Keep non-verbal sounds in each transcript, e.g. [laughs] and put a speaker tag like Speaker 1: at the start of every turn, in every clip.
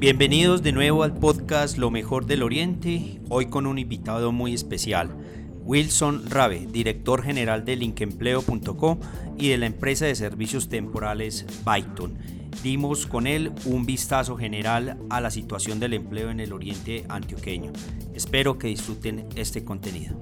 Speaker 1: Bienvenidos de nuevo al podcast Lo mejor del Oriente, hoy con un invitado muy especial, Wilson Rabe, director general de linkempleo.co y de la empresa de servicios temporales Byton. Dimos con él un vistazo general a la situación del empleo en el Oriente Antioqueño. Espero que disfruten este contenido.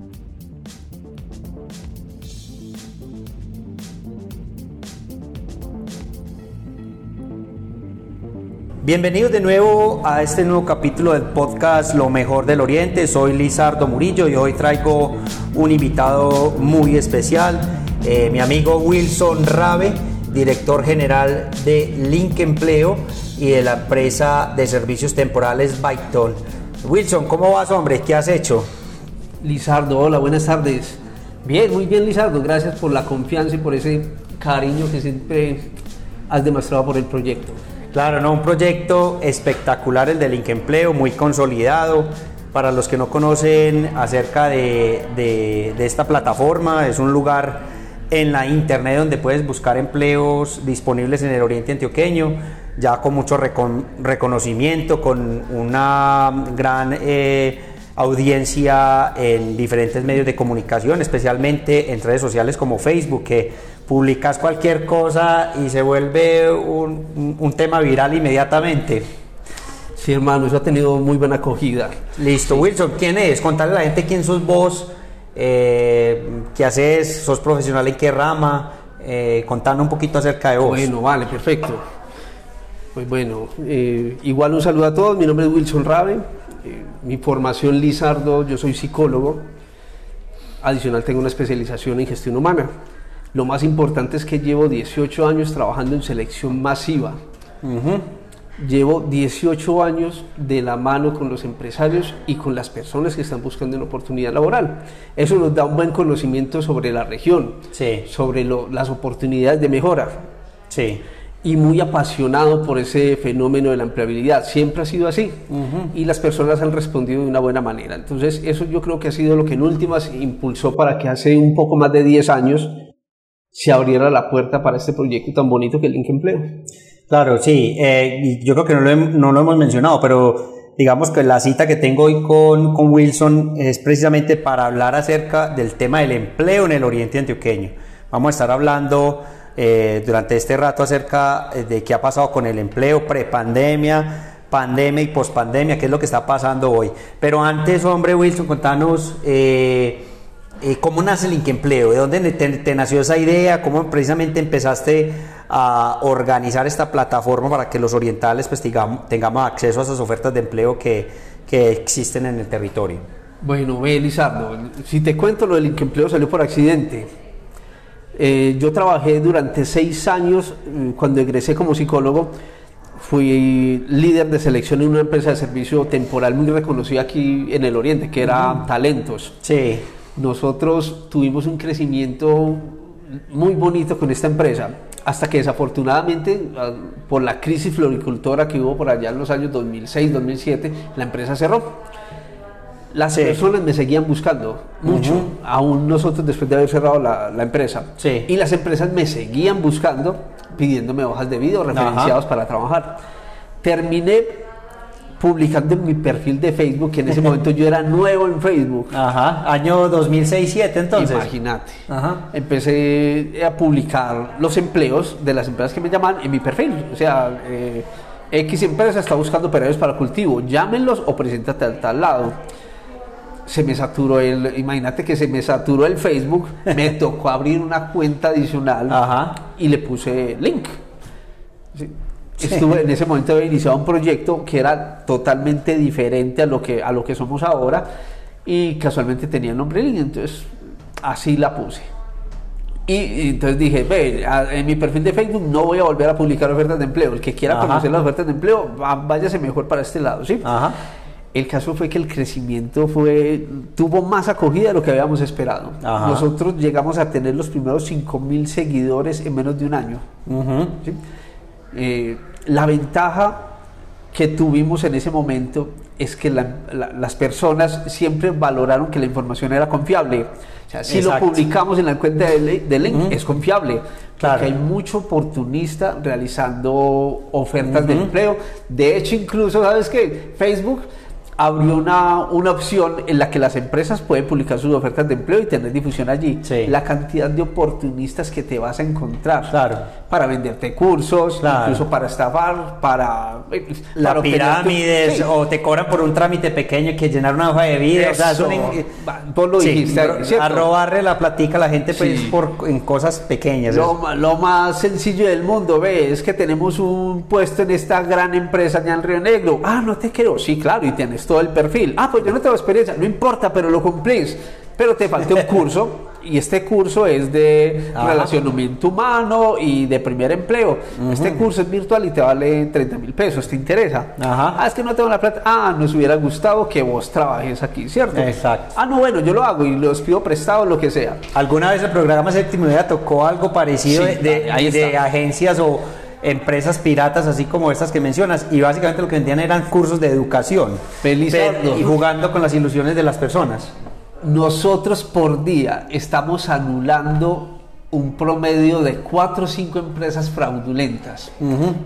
Speaker 1: Bienvenidos de nuevo a este nuevo capítulo del podcast Lo mejor del Oriente. Soy Lizardo Murillo y hoy traigo un invitado muy especial, eh, mi amigo Wilson Rabe, director general de Link Empleo y de la empresa de servicios temporales Byton. Wilson, ¿cómo vas, hombre? ¿Qué has hecho?
Speaker 2: Lizardo, hola, buenas tardes. Bien, muy bien, Lizardo. Gracias por la confianza y por ese cariño que siempre has demostrado por el proyecto.
Speaker 1: Claro, no, un proyecto espectacular el del Link Empleo, muy consolidado. Para los que no conocen acerca de, esta plataforma, es un lugar en la internet donde puedes buscar empleos disponibles en el Oriente Antioqueño, ya con mucho reconocimiento, con una gran eh, audiencia en diferentes medios de comunicación, especialmente en redes sociales como Facebook, que publicas cualquier cosa y se vuelve un, tema viral inmediatamente.
Speaker 2: Sí, hermano, eso ha tenido muy buena acogida.
Speaker 1: Listo, Wilson, ¿quién es? Contale a la gente quién sos vos, eh, qué haces, sos profesional en qué rama, eh, contando un poquito acerca de vos.
Speaker 2: Bueno, vale, perfecto. Pues bueno, eh, igual un saludo a todos, mi nombre es Wilson Rabe, eh, mi formación Lizardo, yo soy psicólogo, adicional tengo una especialización en gestión humana. Lo más importante es que llevo 18 años trabajando en selección masiva. Llevo 18 años de la mano con los empresarios y con las personas que están buscando una oportunidad laboral. Eso nos da un buen conocimiento sobre la región, sobre las oportunidades de mejora.
Speaker 1: Sí.
Speaker 2: Y muy apasionado por ese fenómeno de la empleabilidad. Siempre ha sido así. Y las personas han respondido de una buena manera. Entonces, eso yo creo que ha sido lo que en últimas impulsó para que hace un poco más de 10 años se abriera la puerta para este proyecto tan bonito que es Link Empleo.
Speaker 1: Claro, sí, eh, yo creo que no lo, no lo, hemos mencionado, pero digamos que la cita que tengo hoy con, con Wilson es precisamente para hablar acerca del tema del empleo en el Oriente Antioqueño. Vamos a estar hablando eh, durante este rato acerca eh, de qué ha pasado con el empleo prepandemia, pandemia y pospandemia, qué es lo que está pasando hoy. Pero antes, hombre Wilson, contanos... Eh, eh, ¿Cómo nace el Empleo? ¿De dónde te, nació esa idea? ¿Cómo precisamente empezaste a organizar esta plataforma para que los orientales pues, tengamos acceso a esas ofertas de empleo que, existen en el territorio?
Speaker 2: Bueno, ve, si te cuento lo del Empleo salió por accidente. Eh, yo trabajé durante seis años, mm, cuando egresé como psicólogo, fui líder de selección en una empresa de servicio temporal muy reconocida aquí en el Oriente, que era Talentos.
Speaker 1: Sí
Speaker 2: nosotros tuvimos un crecimiento muy bonito con esta empresa, hasta que desafortunadamente ah, por la crisis floricultora que hubo por allá en los años 2006-2007, la empresa cerró. Las personas me seguían buscando mucho, aún nosotros después de haber cerrado la, empresa. Y las empresas me seguían buscando, pidiéndome hojas de vida o referenciados para trabajar. Terminé publicando en mi perfil de Facebook, que en ese momento yo era nuevo en Facebook.
Speaker 1: Ajá, año 2006-2007 entonces.
Speaker 2: Imagínate. Ajá. Empecé a publicar los empleos de las empresas que me llaman en mi perfil. O sea, eh, X empresa está buscando operarios para cultivo, llámenlos o preséntate al tal lado. Se me saturó el, imagínate que se me saturó el Facebook, me [laughs] tocó abrir una cuenta adicional Ajá. y le puse link. ¿Sí? Estuve en ese momento había iniciado un proyecto que era totalmente diferente a lo que, a lo que somos ahora y casualmente tenía el nombre link, entonces así la puse. Y, entonces dije, ve, en mi perfil de Facebook no voy a volver a publicar ofertas de empleo. El que quiera conocer las ofertas de empleo, váyase mejor para este lado, ¿sí? Ajá. El caso fue que el crecimiento fue, tuvo más acogida de lo que habíamos esperado. Nosotros llegamos a tener los primeros 5 mil seguidores en menos de un año. Eh, la ventaja que tuvimos en ese momento es que las personas siempre valoraron que la información era confiable. O sea, si lo publicamos en la cuenta de, link, es confiable. Porque hay mucho oportunista realizando ofertas de empleo. De hecho, incluso, ¿sabes qué? Facebook abrió una, una opción en la que las empresas pueden publicar sus ofertas de empleo y tener difusión allí. La cantidad de oportunistas que te vas a encontrar
Speaker 1: claro.
Speaker 2: para venderte cursos, incluso para estafar, para...
Speaker 1: Eh, La pirámides, o te cobran por un trámite pequeño que llenar una hoja de vida.
Speaker 2: Eso, o lo dijiste,
Speaker 1: a robarle la platica a la gente pues, por, en cosas pequeñas.
Speaker 2: Lo, lo, más sencillo del mundo, ve, es que tenemos un puesto en esta gran empresa allá en Río Negro. Ah, no te quiero. Sí, claro, y tienes todo el perfil. Ah, pues yo no tengo experiencia, no importa, pero lo cumplís. Pero te falta un curso y este curso es de relacionamiento humano y de primer empleo. Este curso es virtual y te vale 30 mil pesos, ¿te interesa? Ajá. Ah, es que no tengo la plata. Ah, nos hubiera gustado que vos trabajes aquí, ¿cierto?
Speaker 1: Exacto.
Speaker 2: Ah, no, bueno, yo lo hago y los pido prestado, lo que sea.
Speaker 1: ¿Alguna vez el programa Séptimo Día tocó algo parecido de, de agencias o empresas piratas así como estas que mencionas y básicamente lo que vendían eran cursos de educación
Speaker 2: Feliz
Speaker 1: y jugando con las ilusiones de las personas.
Speaker 2: Nosotros por día estamos anulando un promedio de 4 o 5 empresas fraudulentas,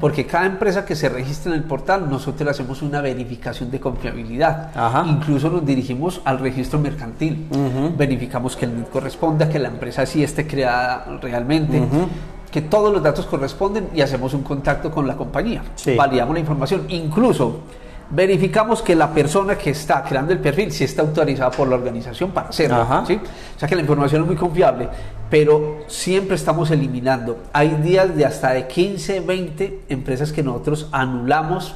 Speaker 2: porque cada empresa que se registra en el portal, nosotros hacemos una verificación de confiabilidad. Incluso nos dirigimos al registro mercantil, verificamos que el NIT corresponda, que la empresa sí esté creada realmente que todos los datos corresponden y hacemos un contacto con la compañía. Validamos la información. Incluso verificamos que la persona que está creando el perfil sí está autorizada por la organización para hacerlo. ¿sí? O sea que la información es muy confiable, pero siempre estamos eliminando. Hay días de hasta de 15, 20 empresas que nosotros anulamos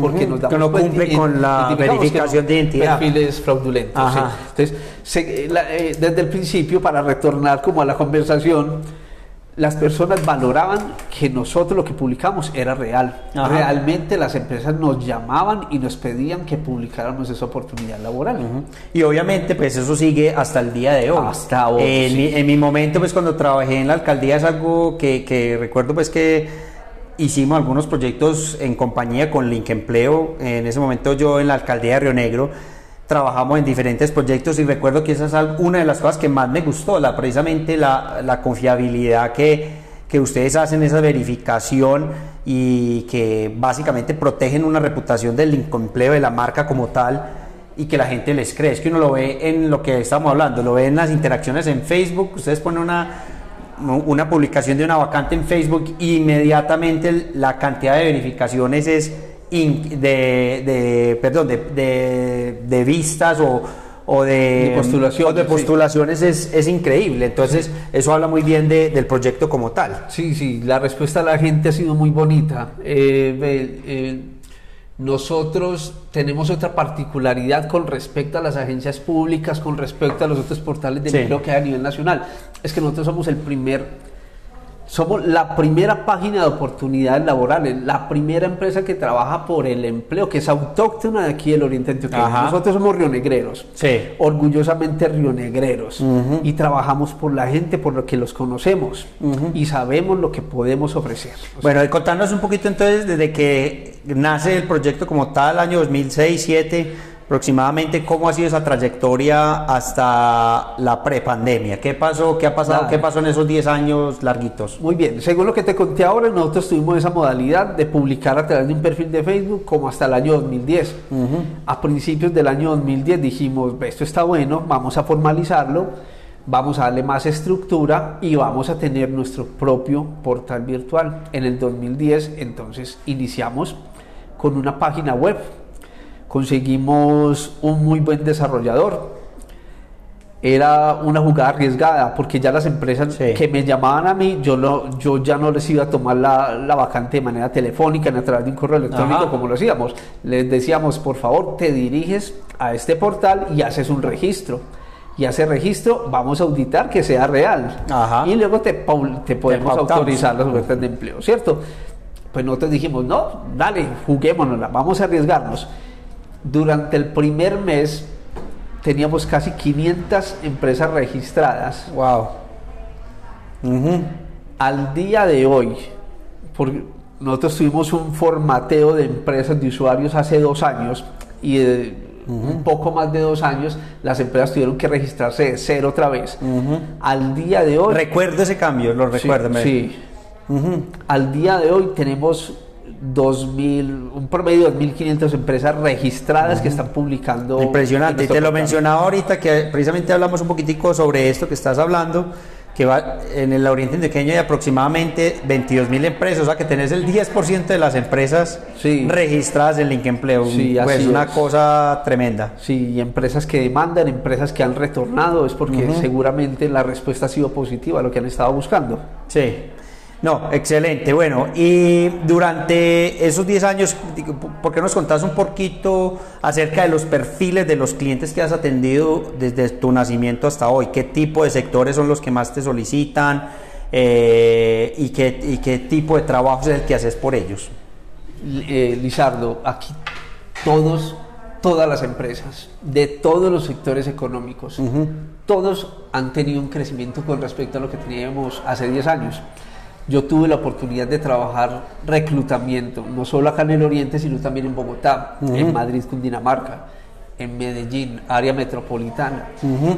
Speaker 2: porque nos damos
Speaker 1: que no cumple con la verificación de identidad.
Speaker 2: Perfiles fraudulentos. Entonces, eh, desde el principio, para retornar como a la conversación, las personas valoraban que nosotros lo que publicamos era real. Realmente las empresas nos llamaban y nos pedían que publicáramos esa oportunidad laboral.
Speaker 1: Y obviamente pues eso sigue hasta el día de hoy.
Speaker 2: Hasta hoy.
Speaker 1: En, mi, momento pues cuando trabajé en la alcaldía es algo que, que recuerdo pues que hicimos algunos proyectos en compañía con Link Empleo. En ese momento yo en la alcaldía de Río Negro trabajamos en diferentes proyectos y recuerdo que esa es una de las cosas que más me gustó, la, precisamente la, confiabilidad que, que, ustedes hacen, esa verificación y que básicamente protegen una reputación del empleo de la marca como tal y que la gente les cree. Es que uno lo ve en lo que estamos hablando, lo ve en las interacciones en Facebook, ustedes ponen una, una publicación de una vacante en Facebook inmediatamente la cantidad de verificaciones es de, de, perdón, de, de, vistas o, o de,
Speaker 2: postulaciones,
Speaker 1: de postulaciones es, es, increíble. Entonces, eso habla muy bien del proyecto como tal.
Speaker 2: Sí, sí, la respuesta de la gente ha sido muy bonita. Eh, eh, nosotros tenemos otra particularidad con respecto a las agencias públicas, con respecto a los otros portales de empleo que hay a nivel nacional. Es que nosotros somos el primer somos la primera página de oportunidades laborales, la primera empresa que trabaja por el empleo, que es autóctona de aquí del Oriente Antioqueño. Nosotros somos rionegreros,
Speaker 1: sí.
Speaker 2: orgullosamente rionegreros, y trabajamos por la gente, por lo que los conocemos, y sabemos lo que podemos ofrecer.
Speaker 1: bueno, contanos un poquito entonces, desde que nace el proyecto como tal, año 2006, 2007 aproximadamente cómo ha sido esa trayectoria hasta la prepandemia. ¿Qué pasó? ¿Qué ha pasado? ¿Qué pasó en esos 10 años larguitos?
Speaker 2: Muy bien, según lo que te conté ahora, nosotros tuvimos esa modalidad de publicar a través de un perfil de Facebook como hasta el año 2010. A principios del año 2010 dijimos, esto está bueno, vamos a formalizarlo, vamos a darle más estructura y vamos a tener nuestro propio portal virtual. En el 2010 entonces iniciamos con una página web conseguimos un muy buen desarrollador. Era una jugada arriesgada porque ya las empresas que me llamaban a mí, yo, lo, yo ya no les iba a tomar la, la vacante de manera telefónica ni a través de un correo electrónico como lo hacíamos. Les decíamos, por favor, te diriges a este portal y haces un registro. y hace registro, vamos a auditar que sea real.
Speaker 1: Ajá.
Speaker 2: Y luego te, te podemos
Speaker 1: pautamos.
Speaker 2: autorizar las ofertas de empleo, ¿cierto? Pues nosotros dijimos, no, dale, juguémonosla, vamos a arriesgarnos. Durante el primer mes teníamos casi 500 empresas registradas.
Speaker 1: Wow.
Speaker 2: Al día de hoy, porque nosotros tuvimos un formateo de empresas de usuarios hace dos años y de un poco más de dos años las empresas tuvieron que registrarse de cero otra vez. Al día de hoy...
Speaker 1: Recuerdo ese cambio, lo recuerdo.
Speaker 2: Sí. Al día de hoy tenemos 2000, un promedio de 2.500 empresas registradas que están publicando.
Speaker 1: Impresionante. Y te lo mencionaba ahorita que precisamente hablamos un poquitico sobre esto que estás hablando, que va en el Oriente Antioqueño hay aproximadamente 22 mil empresas, o sea que tenés el 10% de las empresas
Speaker 2: Sí.
Speaker 1: registradas en Link Empleo.
Speaker 2: Sí,
Speaker 1: pues una
Speaker 2: es.
Speaker 1: cosa tremenda.
Speaker 2: Sí, y empresas que demandan, empresas que han retornado, es porque seguramente la respuesta ha sido positiva a lo que han estado buscando.
Speaker 1: Sí. No, excelente. Bueno, y durante esos 10 años, ¿por qué nos contás un poquito acerca de los perfiles de los clientes que has atendido desde tu nacimiento hasta hoy? ¿Qué tipo de sectores son los que más te solicitan? Eh, y, qué, ¿Y qué tipo de trabajo es el que haces por ellos?
Speaker 2: Eh, Lizardo, aquí todos, todas las empresas, de todos los sectores económicos, todos han tenido un crecimiento con respecto a lo que teníamos hace 10 años. Yo tuve la oportunidad de trabajar reclutamiento, no solo acá en el Oriente, sino también en Bogotá, en Madrid, Cundinamarca, en Medellín, área metropolitana.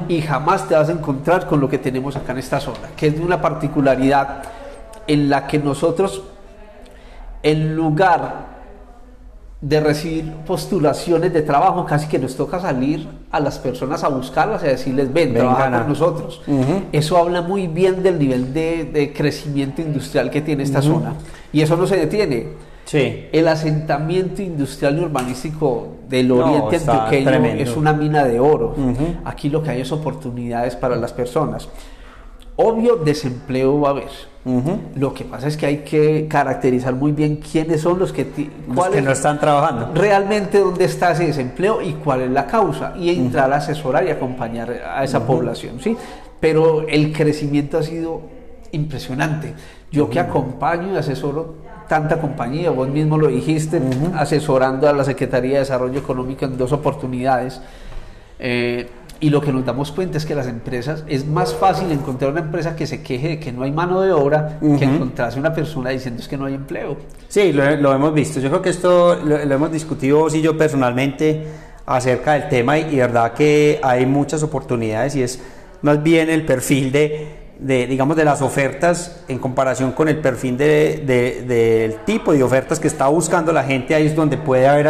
Speaker 2: Y jamás te vas a encontrar con lo que tenemos acá en esta zona, que es de una particularidad en la que nosotros en lugar de recibir postulaciones de trabajo, casi que nos toca salir a las personas a buscarlas y a decirles, ven,
Speaker 1: Vengan
Speaker 2: trabaja con nosotros.
Speaker 1: Ujú.
Speaker 2: Eso habla muy bien del nivel de, de crecimiento industrial que tiene esta zona. Y eso no se detiene.
Speaker 1: Sí.
Speaker 2: El asentamiento industrial y urbanístico del
Speaker 1: No,
Speaker 2: oriente antioqueño
Speaker 1: tremendo.
Speaker 2: es una mina de oro.
Speaker 1: Ujú.
Speaker 2: Aquí lo que hay es oportunidades para las personas. Obvio, desempleo va a haber. Lo que pasa es que hay que caracterizar muy bien quiénes son los que...
Speaker 1: Los que
Speaker 2: es
Speaker 1: no están trabajando.
Speaker 2: realmente dónde está ese desempleo y cuál es la causa y entrar a asesorar y acompañar a esa población, ¿sí? Pero el crecimiento ha sido impresionante. Yo que acompaño y asesoro tanta compañía, vos mismo lo dijiste, asesorando a la Secretaría de Desarrollo Económico en dos oportunidades. eh, y lo que nos damos cuenta es que las empresas, es más fácil encontrar una empresa que se queje de que no hay mano de obra que
Speaker 1: Ujú.
Speaker 2: encontrarse una persona diciendo es que no hay empleo.
Speaker 1: Sí, lo, lo hemos visto. Yo creo que esto lo, lo hemos discutido vos y yo personalmente acerca del tema y, y verdad que hay muchas oportunidades y es más bien el perfil de, de, digamos, de las ofertas en comparación con el perfil de, de- del tipo de ofertas que está buscando la gente. Ahí es donde puede haber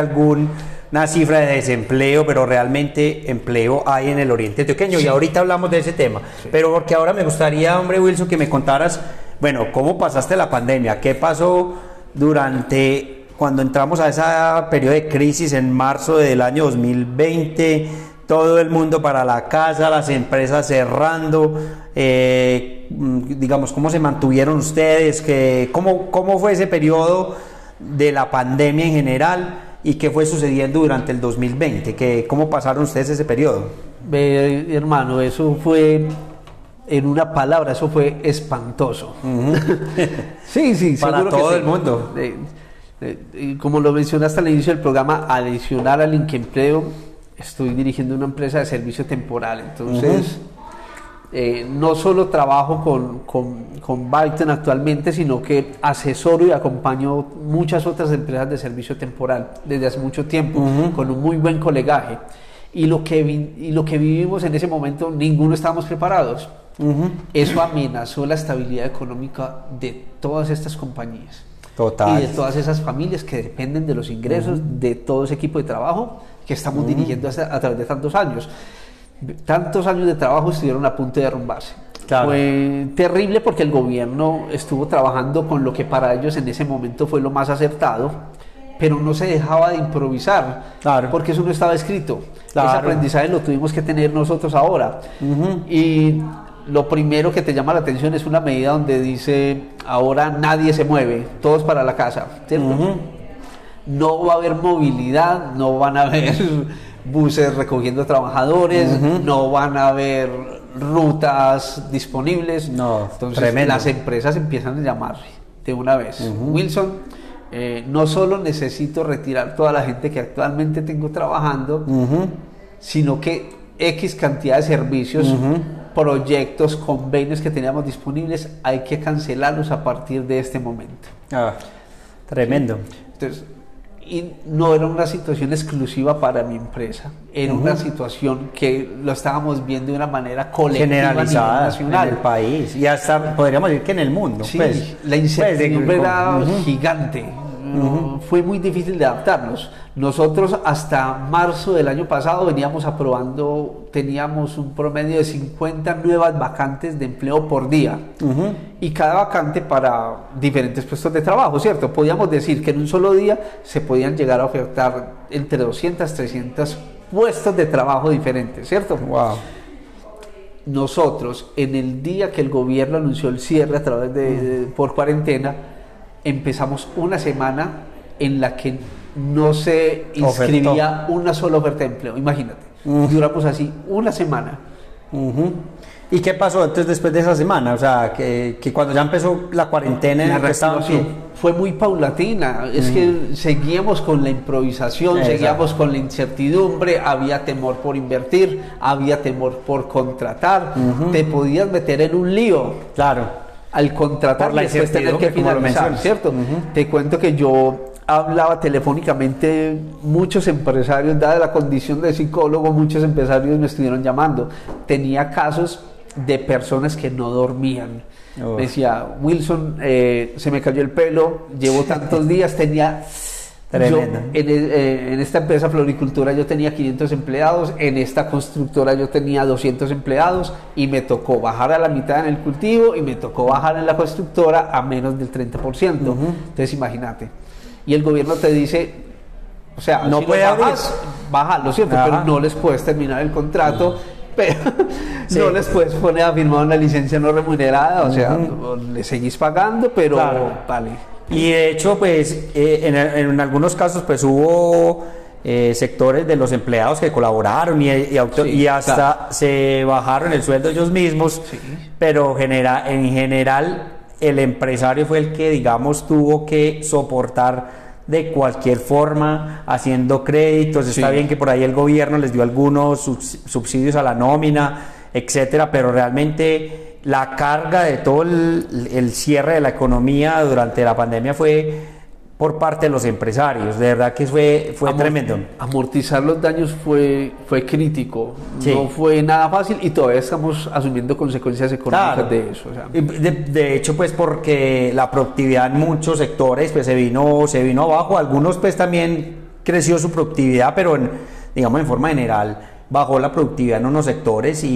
Speaker 1: alguna cifra de desempleo, pero realmente empleo hay en el oriente antioqueño. Y ahorita hablamos de ese tema. Pero porque ahora me gustaría, hombre Wilson, que me contaras, bueno, cómo pasaste la pandemia, qué pasó durante cuando entramos a ese periodo de crisis en marzo del año 2020, todo el mundo para la casa, las empresas cerrando, eh, mm, digamos, cómo se mantuvieron ustedes, cómo, cómo fue ese periodo de la pandemia en general y qué fue sucediendo durante el 2020, que, cómo pasaron ustedes ese periodo.
Speaker 2: Hermano, eso fue, en una palabra, eso fue espantoso. [laughs] sí, sí,
Speaker 1: Para
Speaker 2: que
Speaker 1: todo el mundo.
Speaker 2: Eh, eh, y como lo mencionaste al inicio del programa, adicional al Empleo, estoy dirigiendo una empresa de servicio temporal. Entonces, eh, no solo trabajo con, con, con Byton actualmente, sino que asesoro y acompaño muchas otras empresas de servicio temporal desde hace mucho tiempo, con un muy buen colegaje. Y lo, que vi- y lo que vivimos en ese momento, ninguno estábamos preparados. Eso amenazó la estabilidad económica de todas estas compañías.
Speaker 1: Total.
Speaker 2: Y de todas esas familias que dependen de los ingresos de todo ese equipo de trabajo que estamos dirigiendo hasta- a través de tantos años. Tantos años de trabajo estuvieron a punto de derrumbarse.
Speaker 1: Claro.
Speaker 2: Fue terrible porque el gobierno estuvo trabajando con lo que para ellos en ese momento fue lo más acertado, pero no se dejaba de improvisar,
Speaker 1: Claro.
Speaker 2: porque eso no estaba escrito.
Speaker 1: Claro.
Speaker 2: Ese aprendizaje lo tuvimos que tener nosotros ahora. Y lo primero que te llama la atención es una medida donde dice, ahora nadie se mueve, todos para la casa, ¿cierto? No va a haber movilidad, no van a haber buses recogiendo trabajadores, no van a haber rutas disponibles.
Speaker 1: No,
Speaker 2: Entonces
Speaker 1: tremendo.
Speaker 2: las empresas empiezan a llamar de una vez. Wilson, eh, no solo necesito retirar toda la gente que actualmente tengo trabajando, sino que X cantidad de servicios, proyectos, convenios que teníamos disponibles, hay que cancelarlos a partir de este momento.
Speaker 1: Ah, tremendo.
Speaker 2: Entonces, y no era una situación exclusiva para mi empresa, era una situación que lo estábamos viendo de una manera colectiva
Speaker 1: Generalizada
Speaker 2: nacional.
Speaker 1: en el país y hasta podríamos decir que en el mundo.
Speaker 2: Sí,
Speaker 1: pues.
Speaker 2: la incertidumbre
Speaker 1: Pues, de-
Speaker 2: era gigante. Fue muy difícil de adaptarnos. Nosotros hasta marzo del año pasado veníamos aprobando, teníamos un promedio de 50 nuevas vacantes de empleo por día. Y cada vacante para diferentes puestos de trabajo, ¿cierto? Podíamos decir que en un solo día se podían llegar a ofertar entre 200, 300 puestos de trabajo diferentes, ¿cierto?
Speaker 1: Wow.
Speaker 2: nosotros en el día que el gobierno anunció el cierre a través de, de- por cuarentena empezamos una semana en la que no se inscribía una sola oferta de empleo imagínate duramos así una semana
Speaker 1: Ujú. ¿Y qué pasó entonces después de esa semana? O sea, que, que cuando ya empezó la cuarentena,
Speaker 2: la
Speaker 1: ¿en qué estaban?
Speaker 2: reactivación fue muy paulatina es que seguíamos con la improvisación
Speaker 1: Exacto.
Speaker 2: seguíamos con la incertidumbre había temor por invertir había temor por contratar te podías meter en un lío
Speaker 1: Claro.
Speaker 2: Al contratar
Speaker 1: Por la
Speaker 2: después tener que finalizar. ¿cierto?
Speaker 1: Ujú.
Speaker 2: Te cuento que yo hablaba telefónicamente, muchos empresarios, dada la condición de psicólogo, muchos empresarios me estuvieron llamando. Tenía casos de personas que no dormían.
Speaker 1: Oh.
Speaker 2: Me decía, Wilson, eh, se me cayó el pelo, llevo tantos días, tenía... Yo,
Speaker 1: Tremendo.
Speaker 2: en, el- eh, en esta empresa floricultura yo tenía 500 empleados, en esta constructora yo tenía 200 empleados y me tocó bajar a la mitad en el cultivo y me tocó bajar en la constructora a menos del 30%. Entonces imagínate. Y el gobierno te dice, o sea,
Speaker 1: No
Speaker 2: si
Speaker 1: puede
Speaker 2: lo bajas, bájalo, ¿cierto?
Speaker 1: Ajá.
Speaker 2: Pero no les puedes terminar el contrato. Pero [laughs]
Speaker 1: Sí.
Speaker 2: no les puedes poner a firmar una licencia no remunerada, o sea, le seguís pagando, pero
Speaker 1: Claro.
Speaker 2: vale.
Speaker 1: Y de hecho, pues eh, en, en algunos casos, pues hubo eh, sectores de los empleados que colaboraron y, y auto-
Speaker 2: Sí,
Speaker 1: y hasta
Speaker 2: claro.
Speaker 1: se bajaron el sueldo ellos mismos,
Speaker 2: Sí.
Speaker 1: pero genera, en general el empresario fue el que, digamos, tuvo que soportar de cualquier forma, haciendo créditos. Está
Speaker 2: Sí.
Speaker 1: bien que por ahí el gobierno les dio algunos subs- subsidios a la nómina, etcétera, pero realmente la carga de todo el, el cierre de la economía durante la pandemia fue por parte de los empresarios. De verdad que fue, fue
Speaker 2: Amor-
Speaker 1: tremendo.
Speaker 2: Amortizar los daños fue, fue crítico,
Speaker 1: Sí.
Speaker 2: no fue nada fácil y todavía estamos asumiendo consecuencias económicas
Speaker 1: Claro.
Speaker 2: de eso. o sea.
Speaker 1: De, de hecho, pues porque la productividad en muchos sectores pues se vino, se vino abajo. Algunos pues también creció su productividad, pero en, digamos en forma general bajó la productividad en unos sectores y,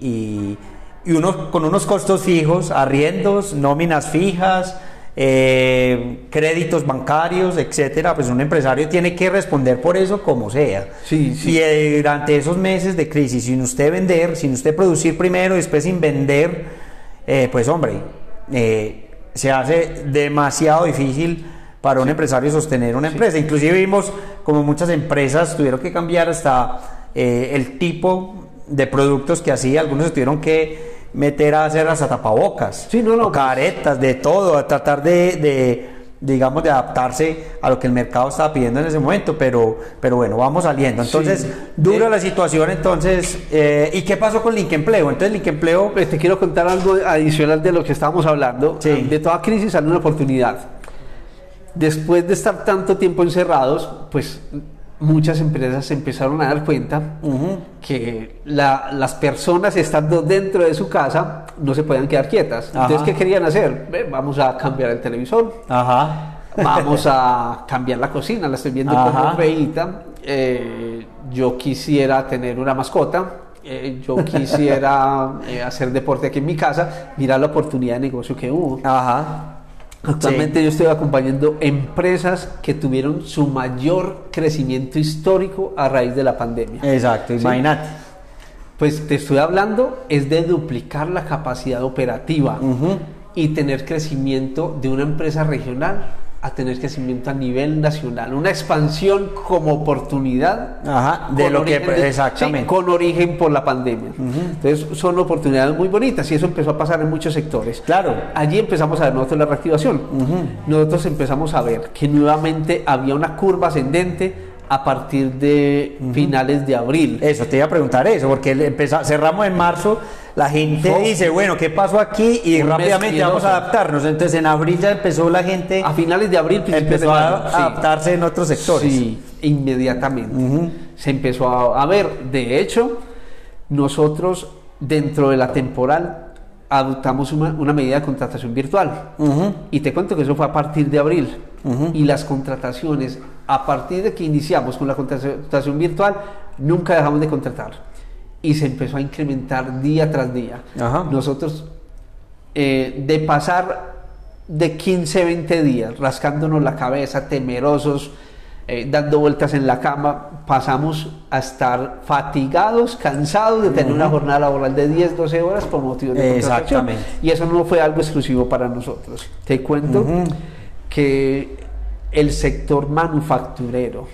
Speaker 1: y, y unos, con unos costos fijos, arriendos, nóminas fijas, eh, créditos bancarios, etcétera, pues un empresario tiene que responder por eso como sea.
Speaker 2: Sí, sí.
Speaker 1: Y eh, durante esos meses de crisis, sin usted vender, sin usted producir primero y después sin vender, eh, pues hombre, se hace demasiado difícil para un empresario sostener una empresa. Inclusive vimos como muchas empresas tuvieron que cambiar hasta el tipo de productos que hacía, algunos tuvieron que meter a hacer hasta tapabocas,
Speaker 2: Sí, no, no,
Speaker 1: o caretas, de todo, a tratar de, de, digamos, de adaptarse a lo que el mercado estaba pidiendo en ese momento, pero, pero bueno, vamos saliendo. Entonces,
Speaker 2: Sí.
Speaker 1: dura
Speaker 2: Eh,
Speaker 1: la situación, entonces, eh, ¿y qué pasó con Link Empleo? Entonces, Link Empleo,
Speaker 2: Pues, te quiero contar algo adicional de lo que estábamos hablando.
Speaker 1: Sí.
Speaker 2: De toda crisis sale una oportunidad. Después de estar tanto tiempo encerrados, pues muchas empresas se empezaron a dar cuenta que la- las personas estando dentro de su casa no se podían quedar quietas. Entonces. ¿qué querían hacer? Vamos a cambiar el televisor,
Speaker 1: ajá,
Speaker 2: vamos a [laughs] cambiar la cocina, la estoy viendo
Speaker 1: Ajá.
Speaker 2: como feíta. Eh, yo quisiera tener una mascota. eh, yo [laughs] quisiera eh, hacer deporte aquí en mi casa. Mira la oportunidad de negocio que hubo.
Speaker 1: ajá.
Speaker 2: Actualmente yo estoy acompañando empresas que tuvieron su mayor crecimiento histórico a raíz de la pandemia.
Speaker 1: Exacto, imagínate.
Speaker 2: Pues te estoy hablando es de duplicar la capacidad operativa y tener crecimiento de una empresa regional a tener crecimiento a nivel nacional, una expansión como oportunidad.
Speaker 1: Ajá, de lo que exactamente.
Speaker 2: con origen por la pandemia. Entonces son oportunidades muy bonitas y eso empezó a pasar en muchos sectores.
Speaker 1: Claro.
Speaker 2: Allí empezamos a ver nosotros la reactivación. Nosotros empezamos a ver que nuevamente había una curva ascendente a partir de finales de abril.
Speaker 1: Eso, te iba a preguntar eso, porque empezó, cerramos en marzo, la gente dice, bueno, ¿qué pasó aquí? Y rápidamente vamos a adaptarnos. Entonces en abril ya empezó la gente...
Speaker 2: A finales de abril,
Speaker 1: empezó a adaptarse en otros sectores.
Speaker 2: Sí, inmediatamente. Se empezó a, ver, de hecho, nosotros dentro de la temporal adoptamos una, medida de contratación virtual. Y te cuento que eso fue a partir de abril. Y las contrataciones a partir de que iniciamos con la contratación virtual, nunca dejamos de contratar. Y se empezó a incrementar día tras día. Nosotros, eh, de pasar de 15, 20 días rascándonos la cabeza, temerosos, eh, dando vueltas en la cama, pasamos a estar fatigados, cansados de tener una jornada laboral de 10, 12 horas por motivos de contratación. Y eso no fue algo exclusivo para nosotros. Te cuento que el sector manufacturero,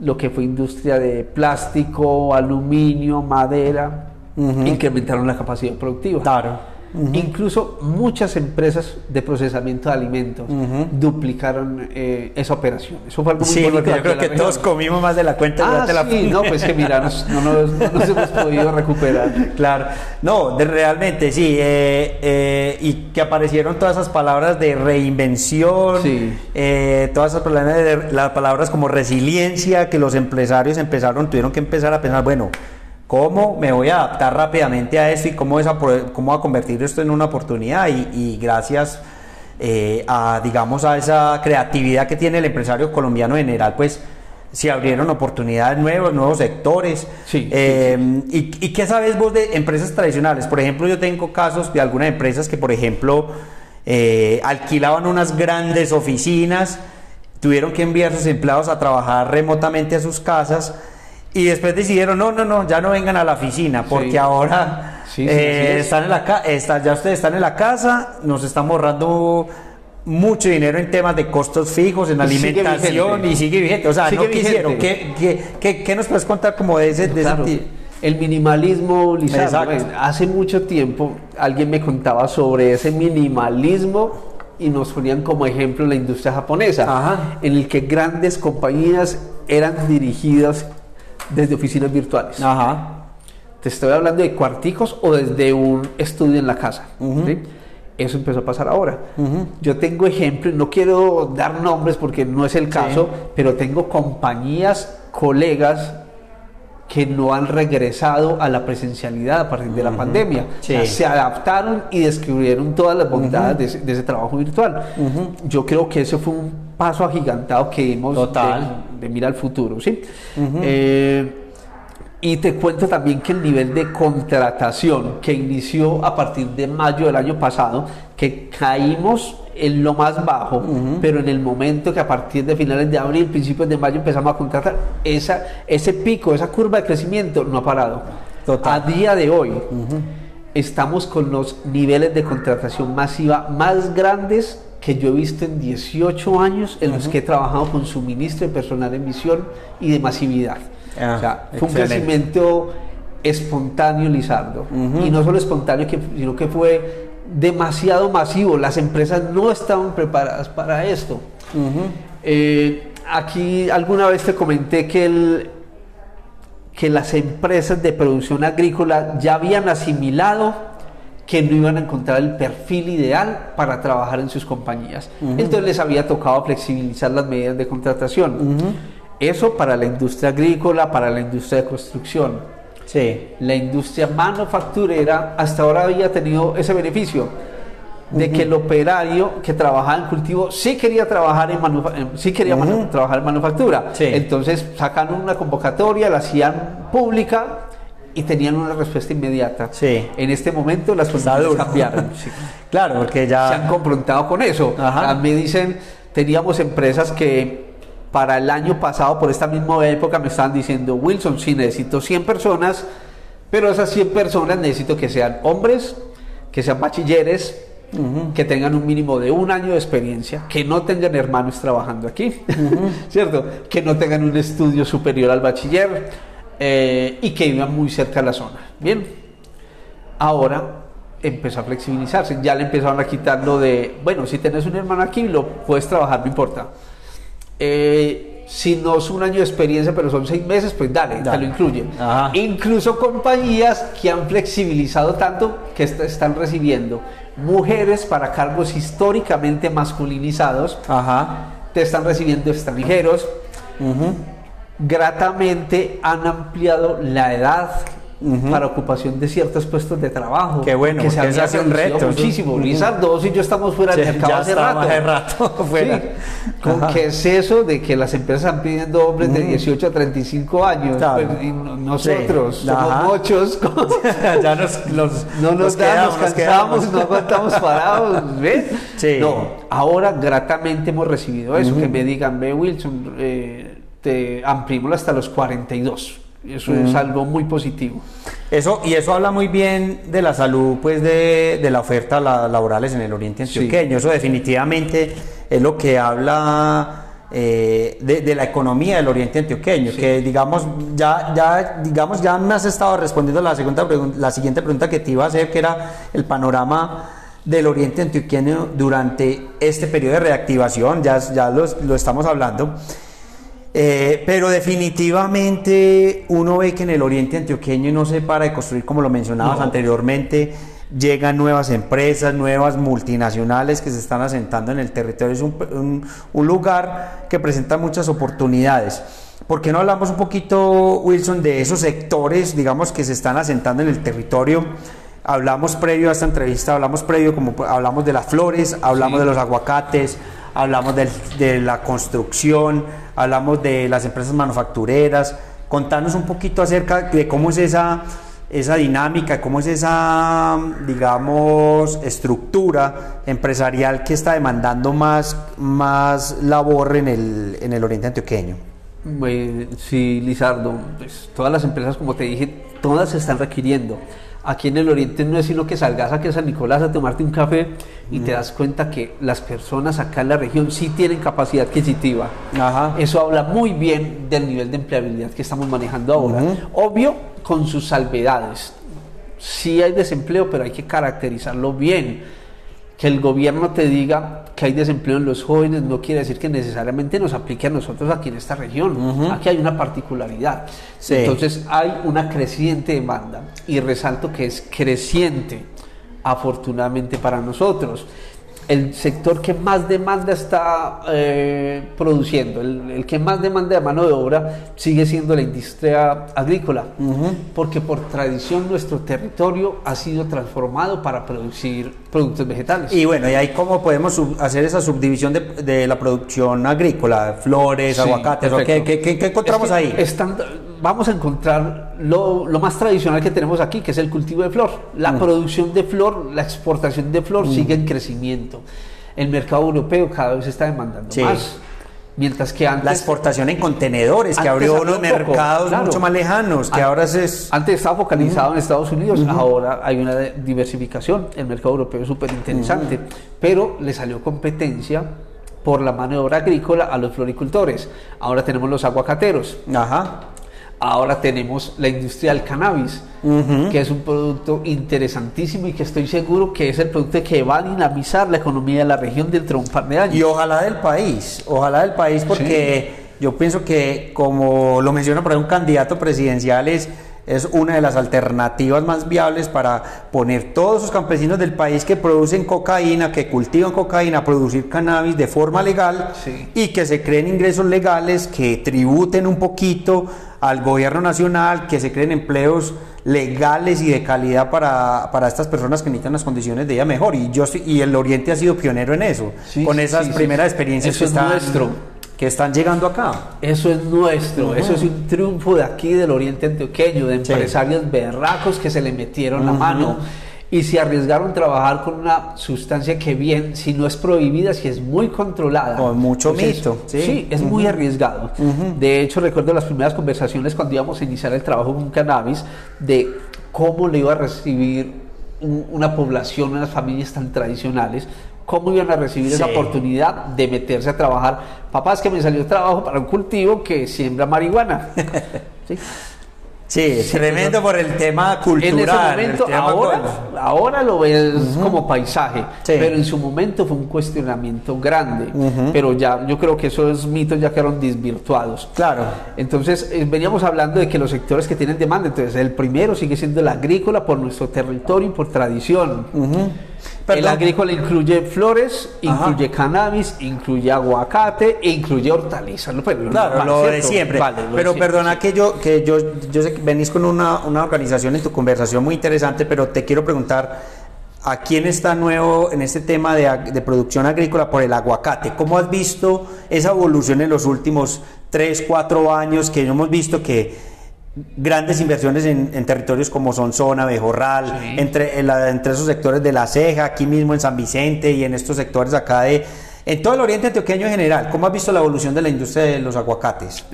Speaker 2: lo que fue industria de plástico, aluminio, madera, incrementaron la capacidad productiva.
Speaker 1: Claro.
Speaker 2: Incluso muchas empresas de procesamiento de alimentos duplicaron eh, esa operación.
Speaker 1: Eso fue algo muy sí, yo creo que todos comimos más de la cuenta
Speaker 2: ah, la sí, no, pues que mira, no, nos, hemos podido recuperar. [laughs]
Speaker 1: Claro, no, de, realmente sí, eh, eh, y que aparecieron todas esas palabras de reinvención, todas esas palabras, de, las palabras como resiliencia, que los empresarios empezaron, tuvieron que empezar a pensar, bueno, ¿Cómo me voy a adaptar rápidamente a esto y cómo, es a, cómo a convertir esto en una oportunidad? Y, gracias eh, a, digamos, a esa creatividad que tiene el empresario colombiano en general, pues se abrieron oportunidades nuevas, nuevos sectores. Eh, y, y, qué sabes vos de empresas tradicionales? Por ejemplo, yo tengo casos de algunas empresas que, por ejemplo, eh, alquilaban unas grandes oficinas, tuvieron que enviar a sus empleados a trabajar remotamente a sus casas y después decidieron, no, no, no, ya no vengan a la oficina, porque ahora eh, están en la ya ustedes están en la casa, nos están ahorrando mucho dinero en temas de costos fijos, en alimentación y sigue vigente. O sea, no quisieron. ¿Qué, nos puedes contar como de ese, de
Speaker 2: El minimalismo, Lizardo, hace mucho tiempo alguien me contaba sobre ese minimalismo y nos ponían como ejemplo la industria japonesa, en el que grandes compañías eran dirigidas desde oficinas virtuales.
Speaker 1: Ajá.
Speaker 2: Te estoy hablando de cuarticos o desde un estudio en la casa. Eso empezó a pasar ahora. Yo tengo ejemplos, no quiero dar nombres porque no es el caso, pero tengo compañías, colegas que no han regresado a la presencialidad a partir de la pandemia. se adaptaron y descubrieron todas las bondades de, ese, trabajo virtual. Yo creo que eso fue un paso agigantado que hemos
Speaker 1: Total.
Speaker 2: De, de, al futuro. ¿sí? Eh, y te cuento también que el nivel de contratación que inició a partir de mayo del año pasado, que caímos en lo más bajo, pero en el momento que a partir de finales de abril, principios de mayo empezamos a contratar, esa, ese pico, esa curva de crecimiento no ha parado. A día de hoy estamos con los niveles de contratación masiva más grandes que yo he visto en 18 años en los que he trabajado con suministro de personal en misión y de masividad. Ah, o sea, fue un crecimiento espontáneo, Lizardo. Y no solo espontáneo, sino que fue demasiado masivo. Las empresas no estaban preparadas para esto. Eh, aquí alguna vez te comenté que, el, que las empresas de producción agrícola ya habían asimilado que no iban a encontrar el perfil ideal para trabajar en sus compañías. Entonces les había tocado flexibilizar las medidas de contratación. Eso para la industria agrícola, para la industria de construcción.
Speaker 1: Sí.
Speaker 2: La industria manufacturera hasta ahora había tenido ese beneficio de que el operario que trabajaba en cultivo sí quería trabajar en, sí quería trabajar en manufactura. Entonces sacaron una convocatoria, la hacían pública y tenían una respuesta inmediata.
Speaker 1: Sí.
Speaker 2: En este momento las cosas cambiaron. [laughs]
Speaker 1: Claro, porque ya
Speaker 2: se han confrontado con eso. Me dicen, teníamos empresas que para el año pasado, por esta misma época, me estaban diciendo, Wilson, sí necesito 100 personas, pero esas 100 personas necesito que sean hombres, que sean bachilleres, que tengan un mínimo de un año de experiencia, que no tengan hermanos trabajando aquí, [laughs] ¿cierto? Que no tengan un estudio superior al bachiller eh, y que vivan muy cerca de la zona. Bien, ahora empezó a flexibilizarse, ya le empezaron a quitar lo de, bueno, si tenés un hermano aquí, lo puedes trabajar, no importa. Eh, si no es un año de experiencia, pero son seis meses, pues dale, te lo incluye. Incluso compañías que han flexibilizado tanto que están recibiendo mujeres para cargos históricamente masculinizados, te están recibiendo extranjeros. Gratamente han ampliado la edad para ocupación de ciertos puestos de trabajo.
Speaker 1: Qué bueno,
Speaker 2: que se había hace un reto. muchísimo. Uh dos y yo estamos fuera del mercado hace rato. [laughs] fuera. ¿Con qué es eso de que las empresas están pidiendo hombres de 18 a 35 años? Pues, y nosotros somos muchos. [laughs]
Speaker 1: ya nos,
Speaker 2: no nos, quedamos, nos cansamos, no aguantamos parados. ¿Ves? No, ahora gratamente hemos recibido eso, que me digan, ve Wilson, eh, te amplímoslo hasta los 42 eso es algo muy positivo.
Speaker 1: Eso, y eso habla muy bien de la salud, pues, de, de la oferta laborales en el Oriente Antioqueño. Eso definitivamente es lo que habla eh, de, la economía del Oriente Antioqueño. Que, digamos, ya, ya, digamos, ya me has estado respondiendo a la, segunda la siguiente pregunta que te iba a hacer, que era el panorama del Oriente Antioqueño durante este periodo de reactivación. Ya, ya lo estamos hablando. Eh, pero definitivamente uno ve que en el oriente antioqueño no se para de construir, como lo mencionabas anteriormente, llegan nuevas empresas, nuevas multinacionales que se están asentando en el territorio. Es un, lugar que presenta muchas oportunidades. ¿Por qué no hablamos un poquito, Wilson, de esos sectores, digamos, que se están asentando en el territorio? Hablamos previo a esta entrevista, hablamos previo, como hablamos de las flores, hablamos de los aguacates, hablamos de la construcción, hablamos de las empresas manufactureras. Contanos un poquito acerca de cómo es esa, esa dinámica, cómo es esa, digamos, estructura empresarial que está demandando más, más labor en el, en el oriente antioqueño.
Speaker 2: Sí, Lizardo, pues, todas las empresas, como te dije, todas se están requiriendo aquí en el oriente no es sino que salgas aquí a San Nicolás a tomarte un café y te das cuenta que las personas acá en la región sí tienen capacidad adquisitiva. Eso habla muy bien del nivel de empleabilidad que estamos manejando ahora. Obvio, con sus salvedades. Sí hay desempleo, pero hay que caracterizarlo bien que el gobierno te diga que hay desempleo en los jóvenes no quiere decir que necesariamente nos aplique a nosotros aquí en esta región. Aquí hay una particularidad. Entonces hay una creciente demanda y resalto que es creciente afortunadamente para nosotros el sector que más demanda está eh, produciendo, el, que más demanda de mano de obra sigue siendo la industria agrícola, porque por tradición nuestro territorio ha sido transformado para producir productos vegetales.
Speaker 1: Y bueno, ¿y ahí cómo podemos hacer esa subdivisión de, la producción agrícola? Flores, aguacates, ¿qué, qué, encontramos ahí?
Speaker 2: Están, vamos a encontrar lo, más tradicional que tenemos aquí, que es el cultivo de flor. La mm. producción de flor, la exportación de flor mm. sigue en crecimiento. El mercado europeo cada vez está demandando más. Mientras que antes.
Speaker 1: La exportación en contenedores, que abrió unos mercados mucho más lejanos, que ahora es.
Speaker 2: Antes estaba focalizado en Estados Unidos, ahora hay una diversificación. El mercado europeo es súper interesante, pero le salió competencia por la mano de obra agrícola a los floricultores. Ahora tenemos los aguacateros. Ajá. Ahora tenemos la industria del cannabis, que es un producto interesantísimo y que estoy seguro que es el producto que va a dinamizar la economía de la región dentro de un par de años.
Speaker 1: Y ojalá del país, ojalá del país porque yo pienso que como lo menciona por ahí un candidato presidencial es es una de las alternativas más viables para poner todos esos campesinos del país que producen cocaína, que cultivan cocaína, a producir cannabis de forma legal y que se creen ingresos legales, que tributen un poquito al gobierno nacional, que se creen empleos legales y de calidad para, estas personas que necesitan las condiciones de vida mejor. Y yo y el Oriente ha sido pionero en eso, con esas primeras experiencias
Speaker 2: que están
Speaker 1: que están llegando acá.
Speaker 2: Eso es nuestro, eso es un triunfo de aquí del Oriente Antioqueño, de empresarios berracos que se le metieron la mano y se arriesgaron a trabajar con una sustancia que bien, si no es prohibida, si es muy controlada.
Speaker 1: Con mucho mito.
Speaker 2: Sí, es muy arriesgado. De hecho, recuerdo las primeras conversaciones cuando íbamos a iniciar el trabajo con cannabis, de cómo le iba a recibir una población, unas familias tan tradicionales, ¿cómo iban a recibir esa oportunidad de meterse a trabajar? Papá, es que me salió trabajo para un cultivo que siembra marihuana. [laughs]
Speaker 1: ¿Sí? Sí, tremendo por el tema cultural. En ese
Speaker 2: momento, ahora, ahora lo ves como paisaje, pero en su momento fue un cuestionamiento grande. Pero ya, yo creo que esos mitos ya quedaron desvirtuados.
Speaker 1: Claro.
Speaker 2: Entonces, eh, veníamos hablando de que los sectores que tienen demanda, entonces el primero sigue siendo el agrícola por nuestro territorio y por tradición. El agrícola incluye flores, incluye cannabis, incluye aguacate e incluye hortalizas.
Speaker 1: claro, lo de siempre. pero perdona que yo, que yo, yo sé que venís con una, una organización en tu conversación muy interesante, pero te quiero preguntar. ¿A quién está nuevo en este tema de, de, producción agrícola por el aguacate? ¿Cómo has visto esa evolución en los últimos 3, 4 años que hemos visto que grandes inversiones en, territorios como Sonsona, Bejorral, entre, entre esos sectores de La Ceja, aquí mismo en San Vicente y en estos sectores acá de... En todo el oriente antioqueño en general, ¿cómo has visto la evolución de la industria de los aguacates?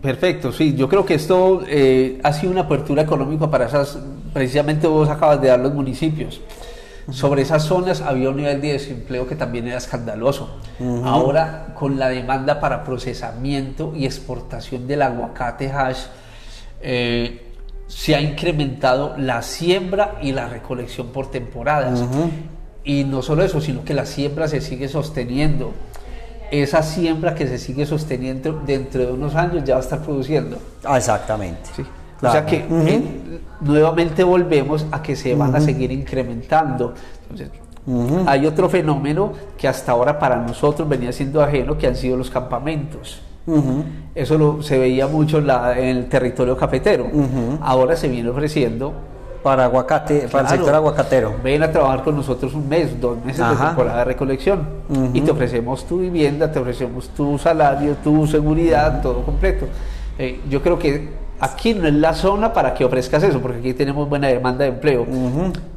Speaker 2: Perfecto, sí, yo creo que esto eh, ha sido una apertura económica para esas, precisamente vos acabas de dar los municipios. Sobre esas zonas había un nivel de desempleo que también era escandaloso. Ahora, con la demanda para procesamiento y exportación del aguacate hash, eh, se ha incrementado la siembra y la recolección por temporadas. Y no solo eso, sino que la siembra se sigue sosteniendo. Esa siembra que se sigue sosteniendo dentro de unos años ya va a estar produciendo.
Speaker 1: Ah, exactamente.
Speaker 2: O sea que nuevamente volvemos a que se van a seguir incrementando. Entonces, hay otro fenómeno que hasta ahora para nosotros venía siendo ajeno, que han sido los campamentos. Eso lo, se veía mucho en, el territorio cafetero. Ahora se viene ofreciendo
Speaker 1: para aguacate, para el sector aguacatero.
Speaker 2: Ven a trabajar con nosotros un mes, dos meses de temporada de recolección. Y te ofrecemos tu vivienda, te ofrecemos tu salario, tu seguridad, todo completo. Eh, yo creo que Aquí no es la zona para que ofrezcas eso, porque aquí tenemos buena demanda de empleo,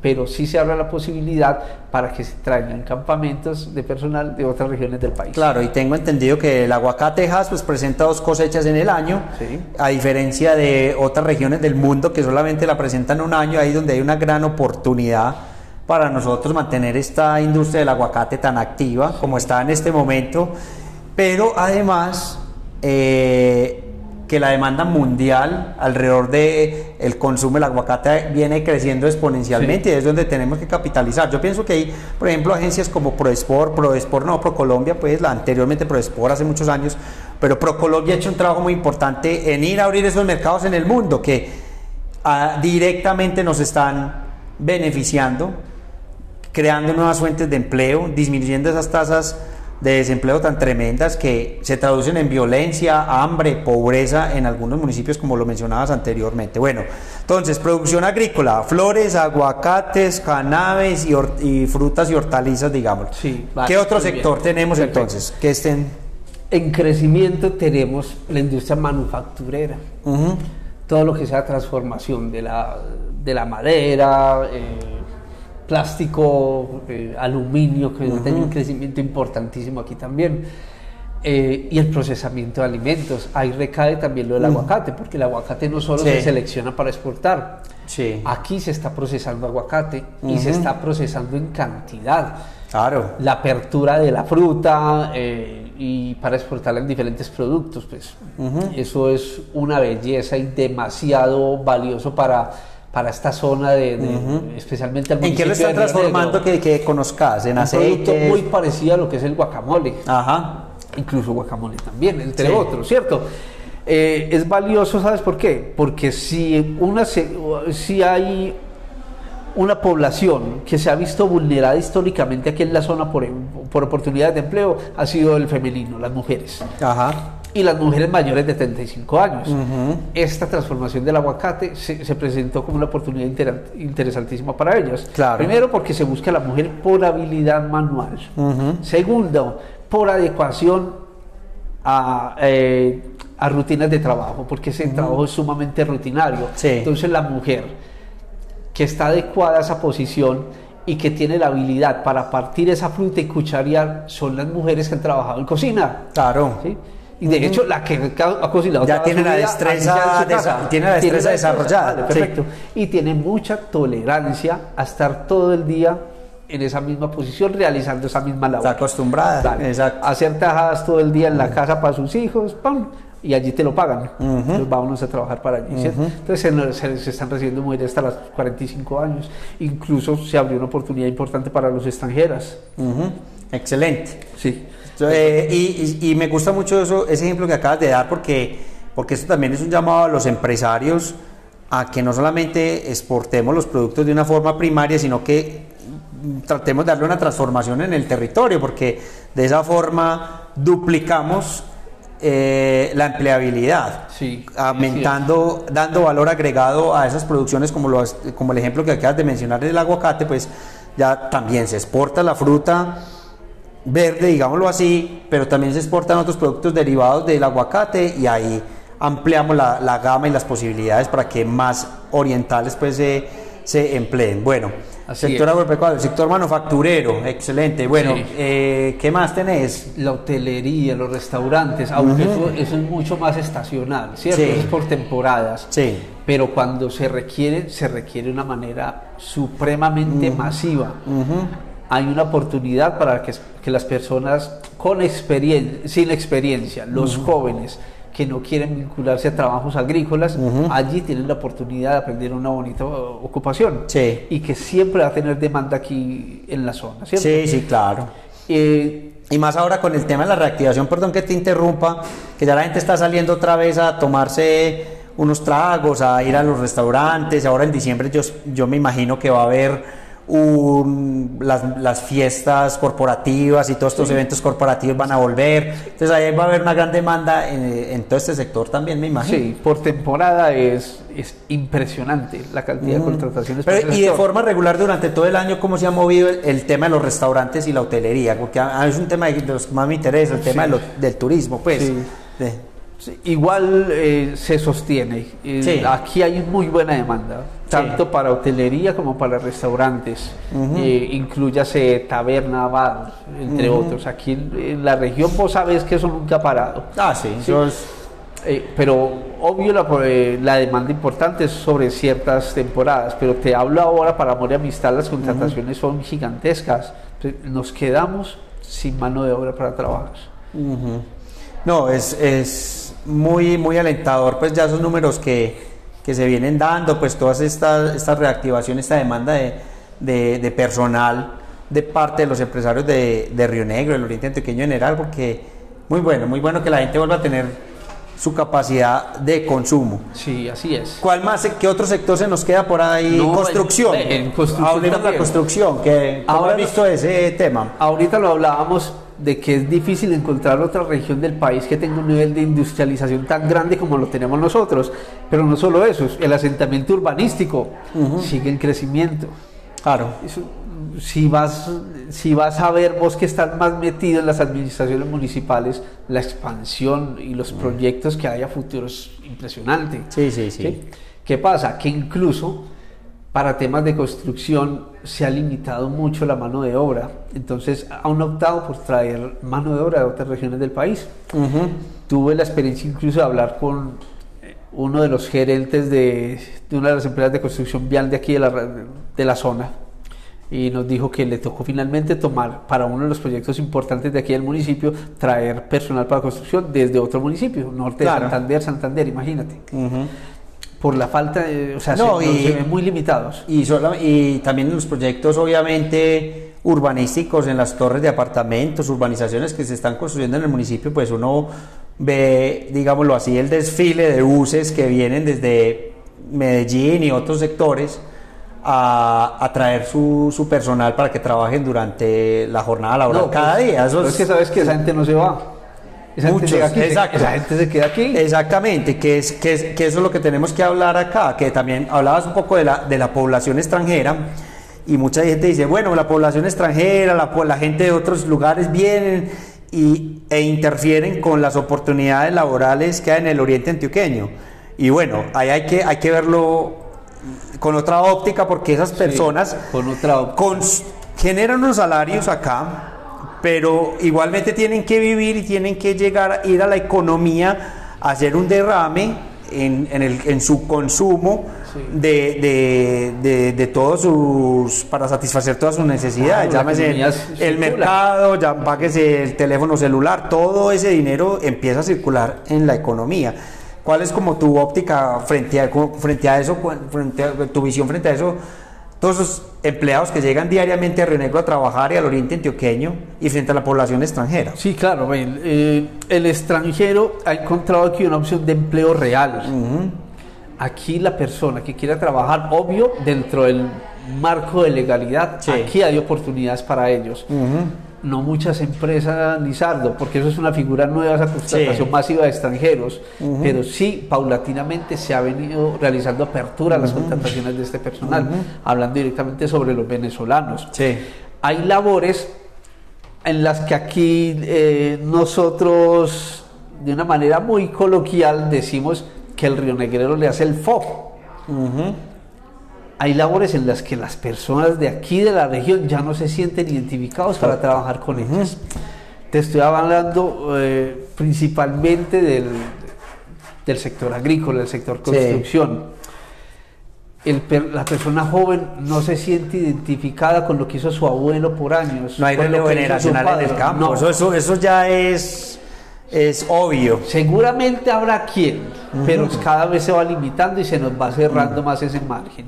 Speaker 2: pero sí se abre la posibilidad para que se traigan campamentos de personal de otras regiones del país.
Speaker 1: Claro, y tengo entendido que el aguacate Texas pues presenta dos cosechas en el año, a diferencia de otras regiones del mundo que solamente la presentan un año, ahí donde hay una gran oportunidad para nosotros mantener esta industria del aguacate tan activa como está en este momento, pero además eh, que la demanda mundial alrededor de el consumo del aguacate viene creciendo exponencialmente y es donde tenemos que capitalizar. Yo pienso que hay, por ejemplo, agencias como ProEsport, ProEsport no, ProColombia, pues la anteriormente ProEsport hace muchos años, pero ProColombia ha hecho un trabajo muy importante en ir a abrir esos mercados en el mundo que ah, directamente nos están beneficiando, creando nuevas fuentes de empleo, disminuyendo esas tasas de desempleo tan tremendas que se traducen en violencia, hambre, pobreza en algunos municipios como lo mencionabas anteriormente. Bueno, entonces, producción agrícola, flores, aguacates, cannabis y, frutas y hortalizas, digamos.
Speaker 2: Sí,
Speaker 1: ¿Qué otro sector tenemos entonces que estén?
Speaker 2: En crecimiento tenemos la industria manufacturera. Todo lo que sea transformación de la, de la madera, eh, plástico, eh, aluminio, que tiene un crecimiento importantísimo aquí también. Eh, y el procesamiento de alimentos. Ahí recae también lo del aguacate, porque el aguacate no solo se selecciona para exportar.
Speaker 1: Sí.
Speaker 2: Aquí se está procesando aguacate y se está procesando en cantidad.
Speaker 1: Claro.
Speaker 2: La apertura de la fruta eh, y para exportarla en diferentes productos, pues eso es una belleza y demasiado valioso para para esta zona de, especialmente
Speaker 1: ¿En qué lo están transformando que, que, conozcas? En un producto
Speaker 2: muy parecido a lo que es el guacamole.
Speaker 1: Ajá.
Speaker 2: Incluso guacamole también, entre otros, ¿cierto? Eh, es valioso, ¿sabes por qué? Porque si, una, si hay una población que se ha visto vulnerada históricamente aquí en la zona por, por oportunidades de empleo, ha sido el femenino, las mujeres.
Speaker 1: Ajá
Speaker 2: y las mujeres mayores de 35 años. Esta transformación del aguacate se, presentó como una oportunidad interesantísima para ellas. Primero porque se busca a la mujer por habilidad manual. Segundo, por adecuación a, eh, a, rutinas de trabajo, porque ese trabajo es sumamente rutinario. Entonces la mujer que está adecuada a esa posición y que tiene la habilidad para partir esa fruta y cucharear son las mujeres que han trabajado en cocina.
Speaker 1: Claro.
Speaker 2: ¿sí? Y de hecho, la que ha cocinado
Speaker 1: ya tiene la destreza, tiene la destreza desarrollada.
Speaker 2: perfecto. Y tiene mucha tolerancia a estar todo el día en esa misma posición realizando esa misma labor.
Speaker 1: Está acostumbrada.
Speaker 2: Exacto. Hacer tajadas todo el día en la casa para sus hijos, ¡pam! y allí te lo pagan. Entonces vámonos a trabajar para allí. Entonces se, están recibiendo mujeres hasta los 45 años. Incluso se abrió una oportunidad importante para los extranjeras.
Speaker 1: Excelente.
Speaker 2: Sí.
Speaker 1: Eh, y, y, me gusta mucho eso, ese ejemplo que acabas de dar porque, porque eso también es un llamado a los empresarios a que no solamente exportemos los productos de una forma primaria, sino que tratemos de darle una transformación en el territorio, porque de esa forma duplicamos eh, la empleabilidad, aumentando, dando valor agregado a esas producciones como, como el ejemplo que acabas de mencionar del aguacate, pues ya también se exporta la fruta verde, digámoslo así, pero también se exportan otros productos derivados del aguacate y ahí ampliamos la, gama y las posibilidades para que más orientales pues se, se empleen. Bueno, sector agropecuario, sector manufacturero, excelente. Bueno, eh, ¿qué más tenés?
Speaker 2: La hotelería, los restaurantes, aunque eso, es mucho más estacional, ¿cierto? Es por temporadas.
Speaker 1: Sí.
Speaker 2: Pero cuando se requiere, se requiere de una manera supremamente masiva hay una oportunidad para que, que las personas con experiencia, sin experiencia, los jóvenes que no quieren vincularse a trabajos agrícolas, allí tienen la oportunidad de aprender una bonita ocupación
Speaker 1: sí.
Speaker 2: y que siempre va a tener demanda aquí en la zona, ¿cierto?
Speaker 1: Sí, sí, claro. Eh, y más ahora con el tema de la reactivación, perdón que te interrumpa, que ya la gente está saliendo otra vez a tomarse unos tragos, a ir a los restaurantes, ahora en diciembre yo, yo me imagino que va a haber las, fiestas corporativas y todos estos eventos corporativos van a volver. Entonces ahí va a haber una gran demanda en, todo este sector también, me imagino.
Speaker 2: Sí, por temporada es, es impresionante la cantidad de mm. contrataciones.
Speaker 1: y de forma regular durante todo el año, ¿cómo se ha movido el, tema de los restaurantes y la hotelería? Porque es un tema de los que más me interesa, el tema del turismo, pues.
Speaker 2: igual eh, se sostiene. Eh, aquí hay muy buena demanda tanto para hotelería como para restaurantes, eh, incluyase taberna, bar, entre otros. Aquí en, la región vos sabes que eso nunca ha parado.
Speaker 1: Ah, sí,
Speaker 2: eh, pero obvio la, eh, la, demanda importante es sobre ciertas temporadas, pero te hablo ahora para amor y amistad, las contrataciones son gigantescas. Nos quedamos sin mano de obra para trabajar.
Speaker 1: No, es, es muy, muy alentador, pues ya esos números que, que se vienen dando, pues todas estas esta reactivación, esta demanda de, de, personal de parte de los empresarios de, de Río Negro, del Oriente Antioqueño en general, porque muy bueno, muy bueno que la gente vuelva a tener su capacidad de consumo.
Speaker 2: Sí, así es.
Speaker 1: ¿Cuál más, qué otro sector se nos queda por ahí? construcción.
Speaker 2: En, construcción
Speaker 1: de la construcción, que ¿cómo Ahora, visto ese tema?
Speaker 2: Ahorita lo hablábamos de que es difícil encontrar otra región del país que tenga un nivel de industrialización tan grande como lo tenemos nosotros. Pero no solo eso, el asentamiento urbanístico sigue en crecimiento.
Speaker 1: Claro.
Speaker 2: si, vas, si vas a ver vos que estás más metido en las administraciones municipales, la expansión y los proyectos que hay a futuro es impresionante.
Speaker 1: sí, sí. ¿Sí?
Speaker 2: ¿Qué pasa? Que incluso para temas de construcción se ha limitado mucho la mano de obra. Entonces han optado por traer mano de obra de otras regiones del país. Tuve la experiencia incluso de hablar con eh, uno de los gerentes de, una de las empresas de construcción vial de aquí de la, de la zona y nos dijo que le tocó finalmente tomar para uno de los proyectos importantes de aquí del municipio traer personal para construcción desde otro municipio, norte de Santander, Santander, imagínate por la falta de, o sea, se, ven muy limitados.
Speaker 1: Y, y también en los proyectos, obviamente, urbanísticos, en las torres de apartamentos, urbanizaciones que se están construyendo en el municipio, pues uno ve, digámoslo así, el desfile de buses que vienen desde Medellín y otros sectores a, traer su, su, personal para que trabajen durante la jornada laboral cada
Speaker 2: pues,
Speaker 1: día.
Speaker 2: Eso es, que sabes que esa gente no se va.
Speaker 1: Esa Muchos,
Speaker 2: gente exacto. Esa gente se queda aquí.
Speaker 1: Exactamente, que, es, que, es, que eso es lo que tenemos que hablar acá, que también hablabas un poco de la, de la población extranjera y mucha gente dice, bueno, la población extranjera, la, la gente de otros lugares vienen y, e interfieren con las oportunidades laborales que hay en el oriente antioqueño. Y bueno, ahí hay que, hay que verlo con otra óptica porque esas personas
Speaker 2: con otra
Speaker 1: con, generan unos salarios acá pero igualmente tienen que vivir y tienen que llegar a ir a la economía a hacer un derrame en, en, el, en su consumo
Speaker 2: Sí.
Speaker 1: de, de, de, de todos sus para satisfacer todas sus necesidades
Speaker 2: Claro,
Speaker 1: llámese el
Speaker 2: circula.
Speaker 1: mercado ya páguese el teléfono celular todo ese dinero empieza a circular en la economía ¿cuál es como tu óptica frente a, frente a eso frente a, tu visión frente a eso todos esos empleados que llegan diariamente a Río Negro a trabajar y al oriente antioqueño y frente a la población extranjera
Speaker 2: Sí, claro, eh, el extranjero ha encontrado aquí una opción de empleo real. Aquí la persona que quiera trabajar, obvio, dentro del marco de legalidad,
Speaker 1: Sí.
Speaker 2: aquí hay oportunidades para ellos. No muchas empresas, Lizardo, porque eso es una figura nueva, esa contratación
Speaker 1: Sí.
Speaker 2: masiva de extranjeros, pero sí, paulatinamente se ha venido realizando apertura a las contrataciones de este personal, hablando directamente sobre los venezolanos.
Speaker 1: sí
Speaker 2: Hay labores en las que aquí eh, nosotros, de una manera muy coloquial, decimos que el río negrero le hace el fo. Hay labores en las que las personas de aquí de la región ya no se sienten identificados para trabajar con ellas. Te estoy hablando eh, principalmente del, del sector agrícola, del sector
Speaker 1: Sí.
Speaker 2: construcción. El per- la persona joven no se siente identificada con lo que hizo su abuelo por años.
Speaker 1: no hay relevo generacional en el campo
Speaker 2: No.
Speaker 1: eso, eso, eso ya es es obvio
Speaker 2: Seguramente habrá quien, pero cada vez se va limitando y se nos va cerrando más ese margen.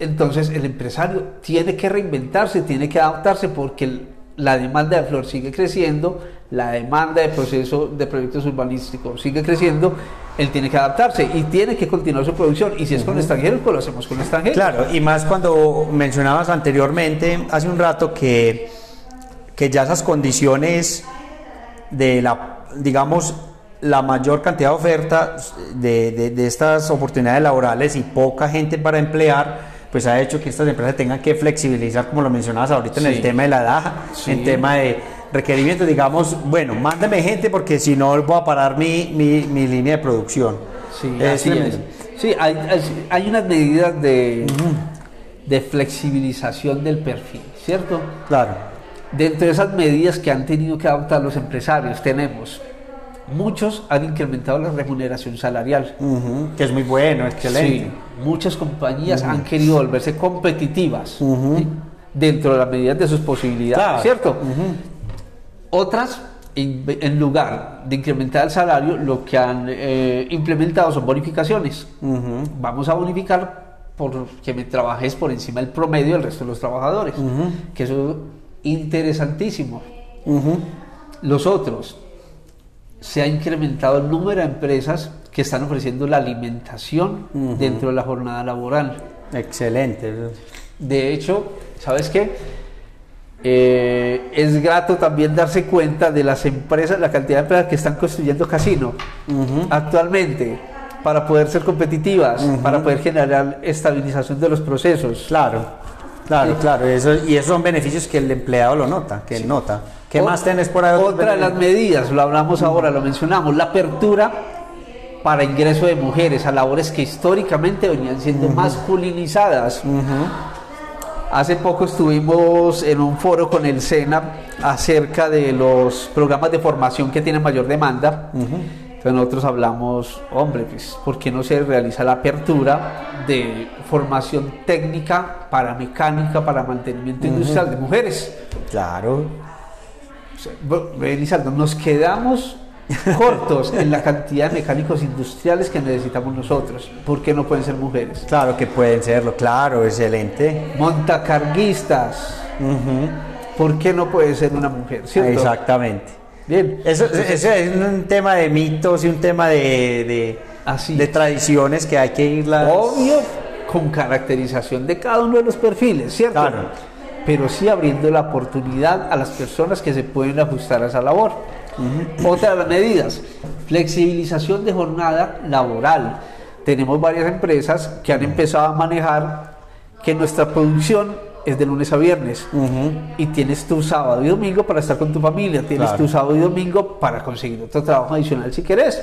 Speaker 2: Entonces el empresario tiene que reinventarse, tiene que adaptarse porque la demanda de flor sigue creciendo, la demanda de proceso de proyectos urbanísticos sigue creciendo, él tiene que adaptarse y tiene que continuar su producción. Y si es con extranjeros, pues lo hacemos con extranjeros.
Speaker 1: Claro, y más cuando mencionabas anteriormente, hace un rato, que, que ya esas condiciones de la, digamos, la mayor cantidad de ofertas de, de- de estas oportunidades laborales y poca gente para emplear, pues ha hecho que estas empresas tengan que flexibilizar, como lo mencionabas ahorita en
Speaker 2: Sí.
Speaker 1: el tema de la edad,
Speaker 2: Sí.
Speaker 1: en tema de requerimientos, digamos, bueno, mándame gente porque si no voy a parar mi, mi, mi línea de producción.
Speaker 2: Sí,
Speaker 1: Es
Speaker 2: así
Speaker 1: tremendo.
Speaker 2: es. Sí, hay, hay- hay unas medidas de, de flexibilización del perfil, ¿cierto?
Speaker 1: Claro.
Speaker 2: Dentro de esas medidas que han tenido que adoptar los empresarios, tenemos, muchos han incrementado la remuneración salarial.
Speaker 1: Que es muy bueno, excelente.
Speaker 2: Sí, muchas compañías han querido volverse competitivas ¿sí? dentro de las medidas de sus posibilidades,
Speaker 1: Claro.
Speaker 2: ¿cierto? Otras, en, en lugar de incrementar el salario, lo que han eh, implementado son bonificaciones. Vamos a bonificar porque me trabajes por encima del promedio del resto de los trabajadores, que eso es interesantísimo. Los otros, se ha incrementado el número de empresas que están ofreciendo la alimentación dentro de la jornada laboral.
Speaker 1: Excelente.
Speaker 2: De hecho, ¿sabes qué? Eh, es grato también darse cuenta de las empresas, la cantidad de empresas que están construyendo casino actualmente para poder ser competitivas, para poder generar estabilización de los procesos.
Speaker 1: Claro, claro,
Speaker 2: Sí.
Speaker 1: claro. Eso, y esos son beneficios que el empleado lo nota, que él nota. ¿Qué más tenés por ahí?
Speaker 2: Otra de las medidas, lo hablamos ahora, lo mencionamos, la apertura para ingreso de mujeres a labores que históricamente venían siendo masculinizadas. Hace poco estuvimos en un foro con el SENA acerca de los programas de formación que tienen mayor demanda. Nosotros hablamos, hombre, pues, ¿por qué no se realiza la apertura de formación técnica para mecánica, para mantenimiento industrial de mujeres?
Speaker 1: Claro.
Speaker 2: O sea, bu- ve, Lizardo, nos quedamos cortos [laughs] en la cantidad de mecánicos industriales que necesitamos nosotros. ¿Por qué no pueden ser mujeres?
Speaker 1: Claro que pueden serlo, claro, excelente.
Speaker 2: Montacarguistas. ¿Por qué no puede ser una mujer? ¿cierto?
Speaker 1: Exactamente.
Speaker 2: Bien.
Speaker 1: Eso, eso es un tema de mitos y un tema de, de,
Speaker 2: Así
Speaker 1: de
Speaker 2: es.
Speaker 1: tradiciones que hay que irlas.
Speaker 2: Obvio, con caracterización de cada uno de los perfiles, ¿cierto?
Speaker 1: Claro.
Speaker 2: Pero sí abriendo la oportunidad a las personas que se pueden ajustar a esa labor. Otra de las medidas, flexibilización de jornada laboral. Tenemos varias empresas que han empezado a manejar que nuestra producción es de lunes a viernes y tienes tu sábado y domingo para estar con tu familia, tienes
Speaker 1: Claro.
Speaker 2: tu sábado y domingo para conseguir otro trabajo adicional si querés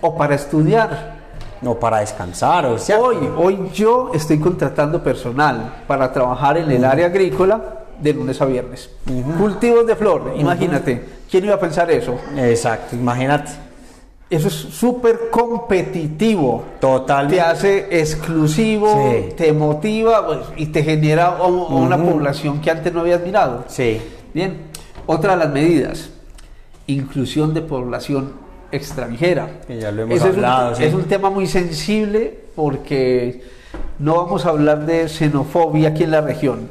Speaker 2: o para estudiar.
Speaker 1: O para descansar, o sea.
Speaker 2: Hoy, hoy yo estoy contratando personal para trabajar en el área agrícola de lunes a viernes. Cultivos de flor, imagínate, ¿quién iba a pensar eso?
Speaker 1: Exacto, imagínate.
Speaker 2: Eso es súper competitivo.
Speaker 1: Totalmente.
Speaker 2: Te hace exclusivo,
Speaker 1: Sí.
Speaker 2: te motiva pues, y te genera una población que antes no habías mirado.
Speaker 1: Sí.
Speaker 2: Bien, otra de las medidas, inclusión de población extranjera.
Speaker 1: Que ya lo hemos
Speaker 2: Ese es un-
Speaker 1: hablado, sí.
Speaker 2: es un tema muy sensible porque no vamos a hablar de xenofobia aquí en la región,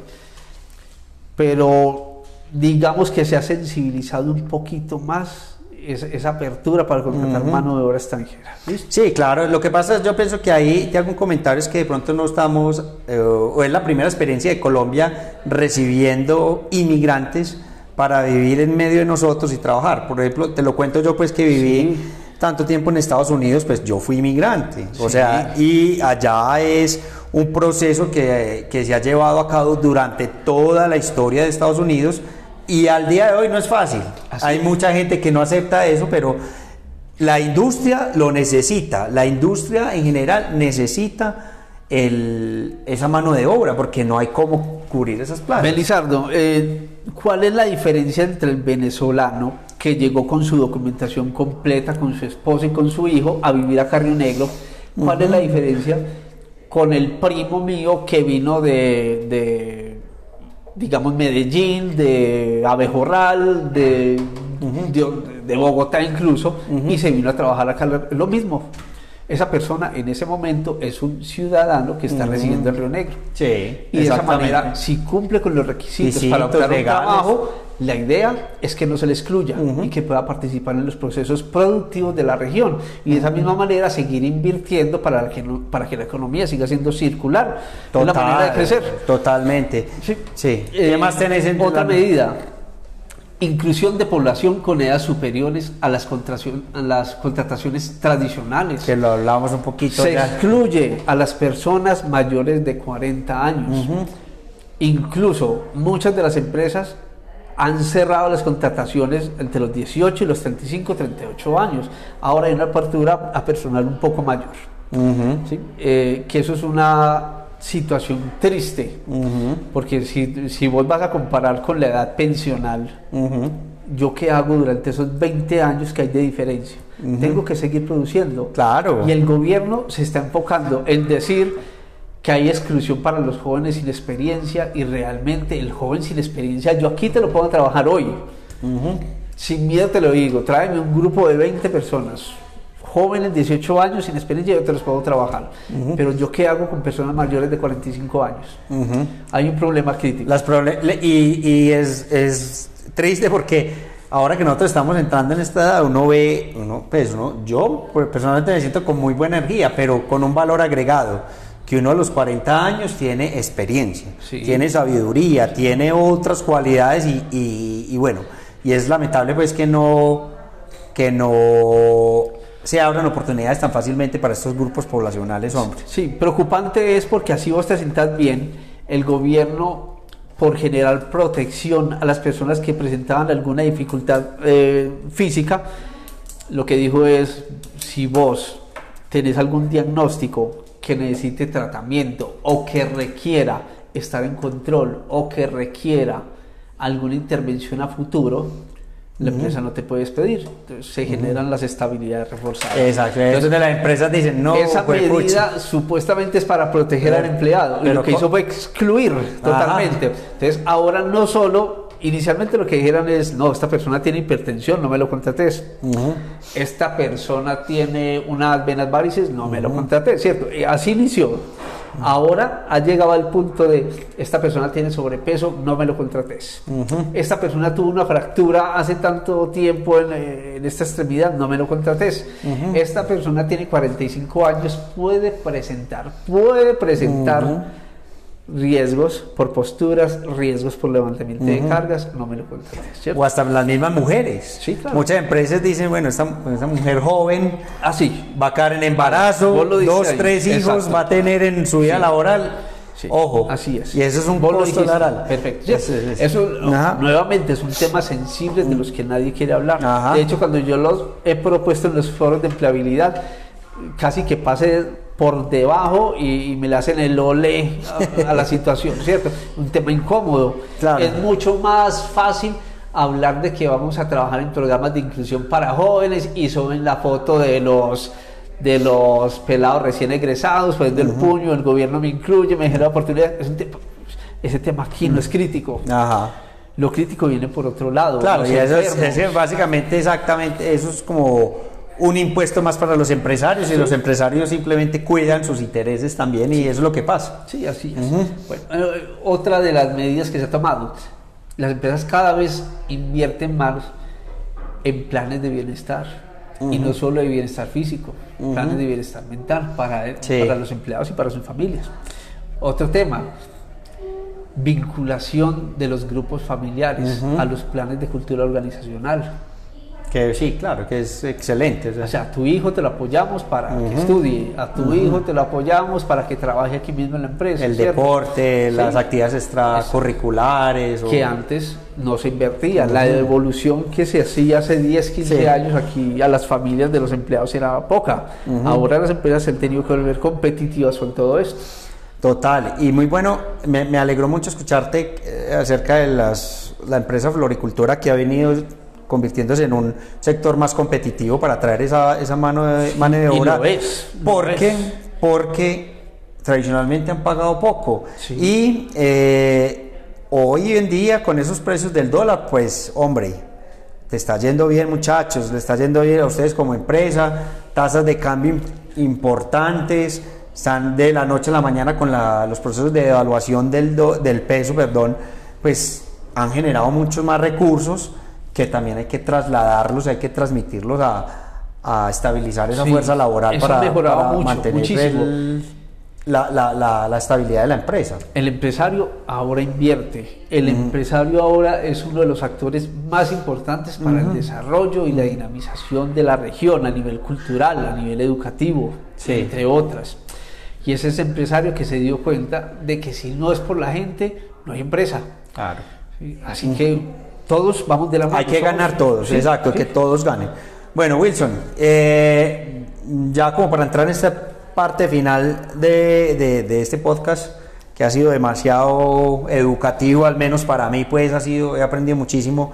Speaker 2: pero digamos que se ha sensibilizado un poquito más esa, esa apertura para contratar mano de obra extranjera. ¿listo?
Speaker 1: Sí, claro. Lo que pasa es, yo pienso que ahí te hago un comentario, es que de pronto no estamos, eh, o es la primera experiencia de Colombia recibiendo inmigrantes para vivir en medio de nosotros y trabajar. Por ejemplo, te lo cuento yo, pues que viví
Speaker 2: Sí.
Speaker 1: tanto tiempo en Estados Unidos, pues yo fui inmigrante. O
Speaker 2: Sí.
Speaker 1: sea, y allá es un proceso que, que se ha llevado a cabo durante toda la historia de Estados Unidos y al día de hoy no es fácil.
Speaker 2: Así
Speaker 1: Hay
Speaker 2: es.
Speaker 1: mucha gente que no acepta eso, pero la industria lo necesita. La industria en general necesita el- esa mano de obra porque no hay cómo cubrir esas plazas.
Speaker 2: Belizardo, eh, ¿cuál es la diferencia entre el venezolano que llegó con su documentación completa, con su esposa y con su hijo a vivir a Río Negro? ¿Cuál es la diferencia con el primo mío que vino de, de, digamos, Medellín, de Abejorral, de, de, de Bogotá incluso, y se vino a trabajar acá? Lo mismo. Esa persona en ese momento es un ciudadano que está residiendo en Río Negro.
Speaker 1: Sí,
Speaker 2: Y de esa manera, si cumple con los requisitos para optar un
Speaker 1: legales.
Speaker 2: trabajo, la idea es que no se le excluya y que pueda participar en los procesos productivos de la región. Y de esa misma manera seguir invirtiendo para que, no- para que la economía siga siendo circular. es la manera de crecer.
Speaker 1: Totalmente.
Speaker 2: Sí.
Speaker 1: Sí.
Speaker 2: Eh,
Speaker 1: ¿Qué más tenés en
Speaker 2: Otra medida. Inclusión de población con edades superiores a las, a las contrataciones tradicionales.
Speaker 1: Que lo hablábamos un poquito
Speaker 2: Se
Speaker 1: ya.
Speaker 2: excluye a las personas mayores de 40 años. Incluso muchas de las empresas han cerrado las contrataciones entre los 18 y los 35, 38 años. Ahora hay una apertura a personal un poco mayor.
Speaker 1: Ujú,
Speaker 2: ¿sí? Eh, que eso es una situación triste,
Speaker 1: ujú,
Speaker 2: porque si, si vos vas a comparar con la edad pensional,
Speaker 1: ujú.
Speaker 2: ¿yo qué hago durante esos 20 años que hay de diferencia? Tengo que seguir produciendo.
Speaker 1: Claro.
Speaker 2: Y el gobierno se está enfocando en decir que hay exclusión para los jóvenes sin experiencia y realmente el joven sin experiencia, yo aquí te lo puedo trabajar hoy.
Speaker 1: Ujú.
Speaker 2: Sin miedo te lo digo, tráeme un grupo de 20 personas, jóvenes 18 años sin experiencia, yo te los puedo trabajar. Pero yo qué hago con personas mayores de 45 años?
Speaker 1: Ujú.
Speaker 2: Hay un problema crítico.
Speaker 1: Las y y es, es triste porque ahora que nosotros estamos entrando en esta edad, uno ve, uno, pues uno, yo pues, personalmente me siento con muy buena energía, pero con un valor agregado, que uno a los 40 años tiene experiencia,
Speaker 2: Sí.
Speaker 1: tiene sabiduría, tiene otras cualidades y, y- y bueno, y es lamentable pues que no, que no se abran oportunidades tan fácilmente para estos grupos poblacionales hombres.
Speaker 2: Sí, preocupante es porque así vos te sientas bien, el gobierno por generar protección a las personas que presentaban alguna dificultad eh, física, lo que dijo es, si vos tenés algún diagnóstico que necesite tratamiento o que requiera estar en control o que requiera alguna intervención a futuro, la empresa no te puede despedir. Entonces se generan las estabilidades reforzadas.
Speaker 1: Exacto,
Speaker 2: Entonces,
Speaker 1: las empresas dicen, no,
Speaker 2: esa
Speaker 1: juepucha".
Speaker 2: medida supuestamente es para proteger
Speaker 1: Pero-
Speaker 2: al empleado y
Speaker 1: pero
Speaker 2: lo que hizo fue excluir totalmente. Entonces ahora no solo, inicialmente lo que dijeron es, no, esta persona tiene hipertensión, no me lo contrates.
Speaker 1: Ujú.
Speaker 2: Esta persona tiene unas venas varices, no me lo contraté, ¿cierto? Así inició. Ahora ha llegado al punto de, esta persona tiene sobrepeso, no me lo contrates. Esta persona tuvo una fractura hace tanto tiempo en, en esta extremidad, no me lo contrates. Esta persona tiene 45 años, puede presentar, puede presentar riesgos por posturas, riesgos por levantamiento de cargas, no me lo contrates. ¿cierto?
Speaker 1: O hasta las mismas mujeres.
Speaker 2: Sí, claro.
Speaker 1: Muchas empresas dicen, bueno, esta, esta mujer joven
Speaker 2: Así.
Speaker 1: va a caer en embarazo, dos,
Speaker 2: ahí.
Speaker 1: tres hijos,
Speaker 2: Exacto.
Speaker 1: va a tener en su vida
Speaker 2: Sí.
Speaker 1: laboral.
Speaker 2: Sí,
Speaker 1: Ojo.
Speaker 2: Así es.
Speaker 1: Y eso es un costo laboral.
Speaker 2: Perfecto. Sí,
Speaker 1: Es- es-
Speaker 2: Eso nuevamente es un tema sensible de los que nadie quiere hablar.
Speaker 1: Ajá.
Speaker 2: De hecho, cuando yo los he propuesto en los foros de empleabilidad, casi que pase por debajo y, me le hacen el ole a, la situación, [laughs] ¿cierto? Un tema incómodo. Es mucho más fácil hablar de que vamos a trabajar en programas de inclusión para jóvenes y suben la foto de los de los pelados recién egresados, pues del puño, el gobierno me incluye, me genera oportunidad. ese tema aquí no es crítico. Lo crítico viene por otro lado.
Speaker 1: Claro, y eso es, básicamente exactamente, eso es como un impuesto más para los empresarios y los empresarios simplemente cuidan sus intereses también y eso es lo que pasa.
Speaker 2: Sí, así es. bueno, eh, otra de las medidas que se ha tomado, las empresas cada vez invierten más en planes de bienestar y no solo de bienestar físico, planes de bienestar mental para, para los empleados y para sus familias. Otro tema, vinculación de los grupos familiares a los planes de cultura organizacional.
Speaker 1: Que sí, claro, que es excelente.
Speaker 2: O sea, a tu hijo te lo apoyamos para que estudie, a tu hijo te lo apoyamos para que trabaje aquí mismo en la empresa.
Speaker 1: El deporte, las actividades extracurriculares.
Speaker 2: Que antes no se invertía. La devolución que se hacía hace 10, 15 años aquí a las familias de los empleados era poca. Ahora las empresas han tenido que volver competitivas con todo esto.
Speaker 1: Total, y muy bueno, me, me alegró mucho escucharte eh, acerca de las, la empresa Floricultura que ha venido convirtiéndose en un sector más competitivo para traer esa, esa mano, de, mano de obra.
Speaker 2: Y lo es.
Speaker 1: porque, porque tradicionalmente han pagado poco. Y eh, hoy en día, con esos precios del dólar, pues, hombre, te está yendo bien, muchachos, le está yendo bien a ustedes como empresa, tasas de cambio importantes, están de la noche a la mañana con los procesos de evaluación del, del peso, perdón, pues han generado muchos más recursos que también hay que trasladarlos, hay que transmitirlos a, a estabilizar esa fuerza laboral para, mantener la, la, la, estabilidad de la empresa.
Speaker 2: El empresario ahora invierte, el empresario ahora es uno de los actores más importantes para el desarrollo y la dinamización de la región a nivel cultural, a nivel educativo, entre otras. Y es ese empresario que se dio cuenta de que si no es por la gente, no hay empresa.
Speaker 1: Claro.
Speaker 2: Así que todos vamos de la mano.
Speaker 1: Hay que ganar todos, exacto, que todos ganen. Bueno, Wilson, eh, ya como para entrar en esta parte final de, de, este podcast, que ha sido demasiado educativo, al menos para mí, pues ha sido, he aprendido muchísimo.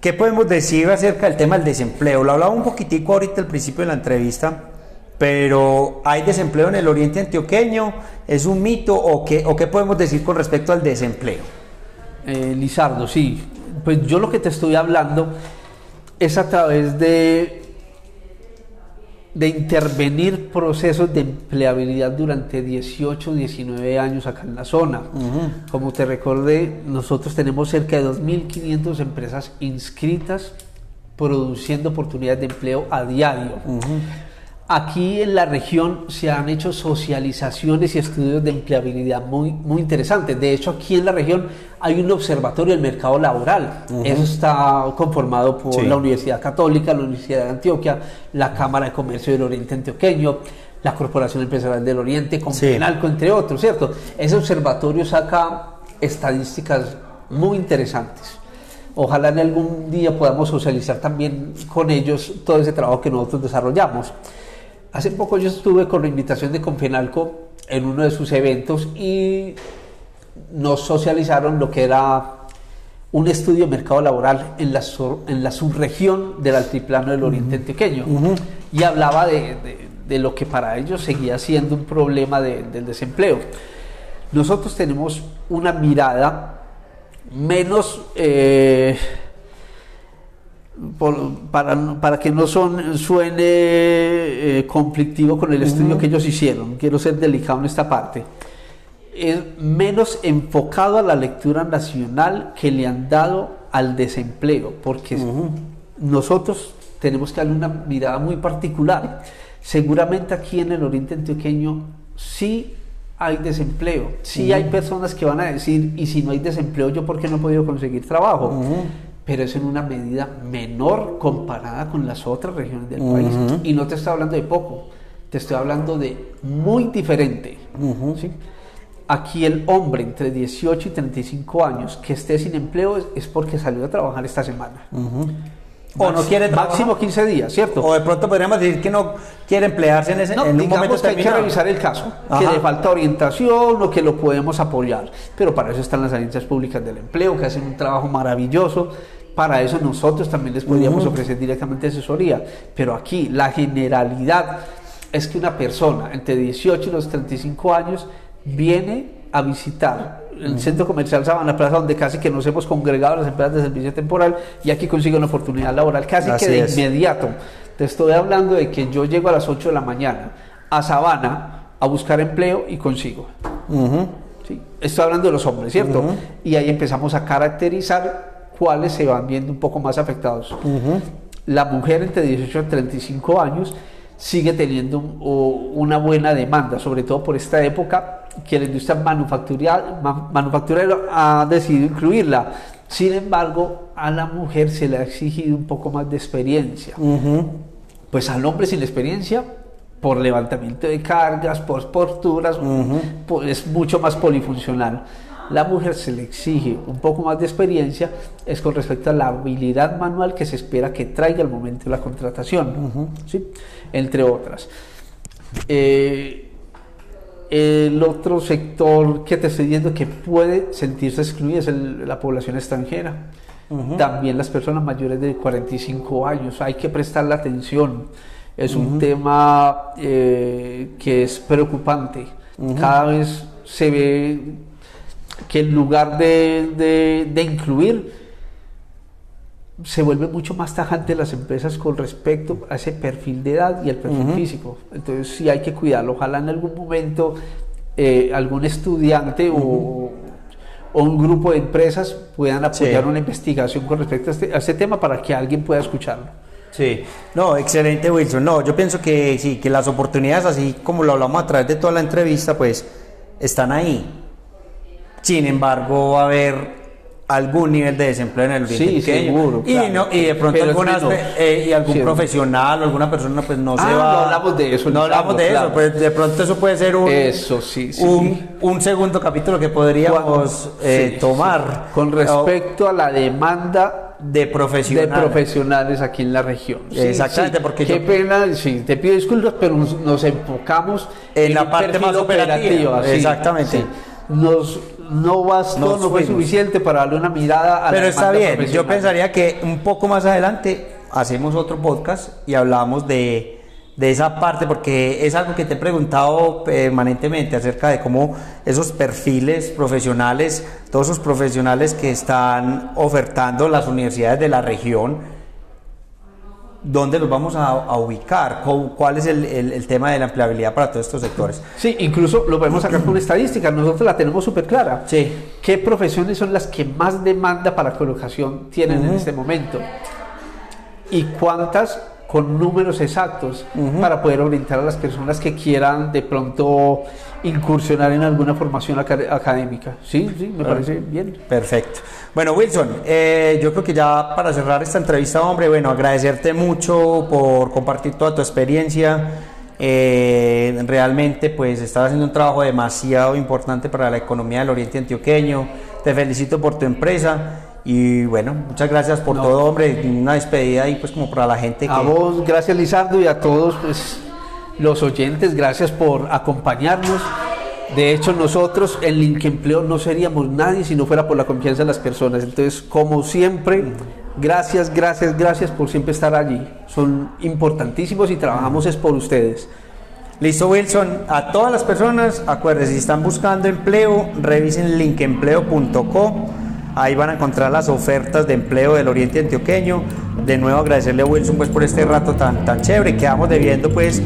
Speaker 1: ¿Qué podemos decir acerca del tema del desempleo? Lo hablaba un poquitico ahorita al principio de la entrevista, pero ¿hay desempleo en el oriente antioqueño? ¿Es un mito o qué, o qué podemos decir con respecto al desempleo?
Speaker 2: Eh, Lizardo, sí, pues yo lo que te estoy hablando es a través de, de intervenir procesos de empleabilidad durante 18, 19 años acá en la zona. Como te recordé, nosotros tenemos cerca de 2.500 empresas inscritas produciendo oportunidades de empleo a diario. Aquí en la región se han hecho socializaciones y estudios de empleabilidad muy, muy interesantes. De hecho, aquí en la región hay un observatorio del mercado laboral. Eso está conformado por la Universidad Católica, la Universidad de Antioquia, la Cámara de Comercio del Oriente Antioqueño, la Corporación Empresarial del Oriente, con entre otros, ¿cierto? Ese observatorio saca estadísticas muy interesantes. Ojalá en algún día podamos socializar también con ellos todo ese trabajo que nosotros desarrollamos. Hace poco yo estuve con la invitación de Confenalco en uno de sus eventos y nos socializaron lo que era un estudio de mercado laboral en la, en la subregión del altiplano del Oriente Antioqueño. Y hablaba de, lo que para ellos seguía siendo un problema del desempleo. Nosotros tenemos una mirada menos... Eh, para, para, que no son, suene eh, conflictivo con el estudio que ellos hicieron, quiero ser delicado en esta parte, es menos enfocado a la lectura nacional que le han dado al desempleo, porque nosotros tenemos que darle una mirada muy particular. Seguramente aquí en el Oriente Antioqueño sí hay desempleo, sí hay personas que van a decir, y si no hay desempleo, ¿yo por qué no he podido conseguir trabajo? Pero es en una medida menor comparada con las otras regiones del país. Y no te estoy hablando de poco, te estoy hablando de muy diferente. Aquí el hombre entre 18 y 35 años que esté sin empleo es, porque salió a trabajar esta semana.
Speaker 1: o no quiere
Speaker 2: trabajar. Máximo 15 días, ¿cierto?
Speaker 1: O de pronto podríamos decir que no quiere emplearse en ese
Speaker 2: no,
Speaker 1: en
Speaker 2: un momento que hay que revisar el caso, que le falta orientación o que lo podemos apoyar. Pero para eso están las agencias públicas del empleo, que hacen un trabajo maravilloso. Para eso nosotros también les podríamos ofrecer directamente asesoría. Pero aquí la generalidad es que una persona entre 18 y los 35 años viene a visitar el centro comercial Sabana Plaza, donde casi que nos hemos congregado las empresas de servicio temporal y aquí consigue una oportunidad laboral casi que de inmediato. Te estoy hablando de que yo llego a las 8 de la mañana a Sabana a buscar empleo y consigo. Estoy hablando de los hombres, ¿cierto? Y ahí empezamos a caracterizar cuáles se van viendo un poco más afectados. La mujer entre 18 y 35 años sigue teniendo una buena demanda, sobre todo por esta época que la industria manufacturera ha decidido incluirla. Sin embargo, a la mujer se le ha exigido un poco más de experiencia. Pues al hombre sin experiencia, por levantamiento de cargas, por posturas, pues es mucho más polifuncional. La mujer se le exige un poco más de experiencia, es con respecto a la habilidad manual que se espera que traiga al momento de la contratación, ¿sí? entre otras. Eh, el otro sector que te estoy diciendo que puede sentirse excluido es la población extranjera. También las personas mayores de 45 años. Hay que prestarle atención. Es un tema eh, que es preocupante. Cada vez se ve que en lugar de, de incluir, se vuelve mucho más tajante las empresas con respecto a ese perfil de edad y el perfil físico. Entonces sí hay que cuidarlo. Ojalá en algún momento eh, algún estudiante o, un grupo de empresas puedan apoyar una investigación con respecto a este, a este, tema para que alguien pueda escucharlo.
Speaker 1: Sí, no, excelente Wilson. No, yo pienso que sí, que las oportunidades, así como lo hablamos a través de toda la entrevista, pues están ahí. Sin embargo, va a haber algún nivel de desempleo en el
Speaker 2: Oriente sí, Seguro,
Speaker 1: y, no, y de pronto algunas, eh, y algún profesional o alguna persona pues no se ah, va.
Speaker 2: No hablamos de eso.
Speaker 1: No hablamos de eso, pues de pronto eso puede ser un,
Speaker 2: eso, sí,
Speaker 1: un, un, segundo capítulo que podríamos eh, tomar.
Speaker 2: Con respecto a la demanda
Speaker 1: de profesionales.
Speaker 2: de profesionales aquí en la región.
Speaker 1: Exactamente, porque
Speaker 2: qué pena, sí, te pido disculpas, pero nos, enfocamos
Speaker 1: en, la parte más operativa.
Speaker 2: Exactamente. Nos no bastó, no, fue suficiente para darle una mirada
Speaker 1: a Pero está bien, yo pensaría que un poco más adelante hacemos otro podcast y hablamos de, de esa parte, porque es algo que te he preguntado permanentemente acerca de cómo esos perfiles profesionales, todos esos profesionales que están ofertando las universidades de la región, dónde los vamos a, ubicar, cuál es el, tema de la empleabilidad para todos estos sectores.
Speaker 2: Sí, incluso lo podemos sacar con [clears throat] estadísticas, nosotros la tenemos súper clara.
Speaker 1: Sí.
Speaker 2: ¿Qué profesiones son las que más demanda para colocación tienen en este momento? ¿Y cuántas con números exactos para poder orientar a las personas que quieran de pronto incursionar en alguna formación académica. Sí, sí, me parece bien.
Speaker 1: Perfecto. Bueno, Wilson, eh, yo creo que ya para cerrar esta entrevista, hombre, bueno, agradecerte mucho por compartir toda tu experiencia. Eh, realmente, pues, estás haciendo un trabajo demasiado importante para la economía del Oriente Antioqueño. Te felicito por tu empresa. Y bueno, muchas gracias por todo, hombre. Una despedida ahí, pues, como para la gente.
Speaker 2: A vos, gracias, Lizardo, y a todos, pues, los oyentes, gracias por acompañarnos. De hecho, nosotros en Link Empleo no seríamos nadie si no fuera por la confianza de las personas. Entonces, como siempre, gracias, gracias, gracias por siempre estar allí. Son importantísimos y trabajamos es por ustedes.
Speaker 1: Listo, Wilson. A todas las personas, acuérdense, si están buscando empleo, revisen linkempleo.com Ahí van a encontrar las ofertas de empleo del Oriente Antioqueño. De nuevo agradecerle a Wilson pues por este rato tan, tan chévere. Quedamos debiendo pues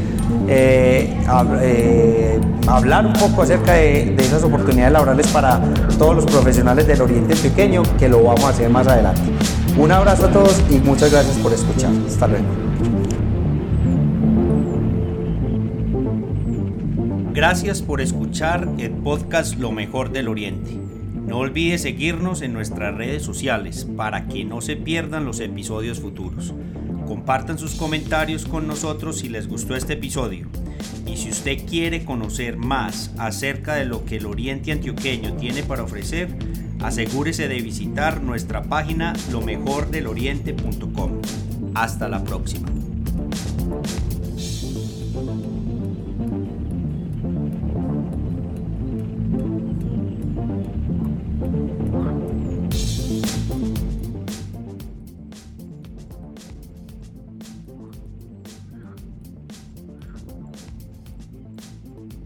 Speaker 1: eh, eh, hablar un poco acerca de, esas oportunidades laborales para todos los profesionales del Oriente Antioqueño, que lo vamos a hacer más adelante. Un abrazo a todos y muchas gracias por escuchar. Hasta luego. Gracias por escuchar el podcast Lo mejor del Oriente. No olvides seguirnos en nuestras redes sociales para que no se pierdan los episodios futuros. Compartan sus comentarios con nosotros si les gustó este episodio. Y si usted quiere conocer más acerca de lo que el Oriente Antioqueño tiene para ofrecer, asegúrese de visitar nuestra página lomejordeloriente.com. Hasta la próxima.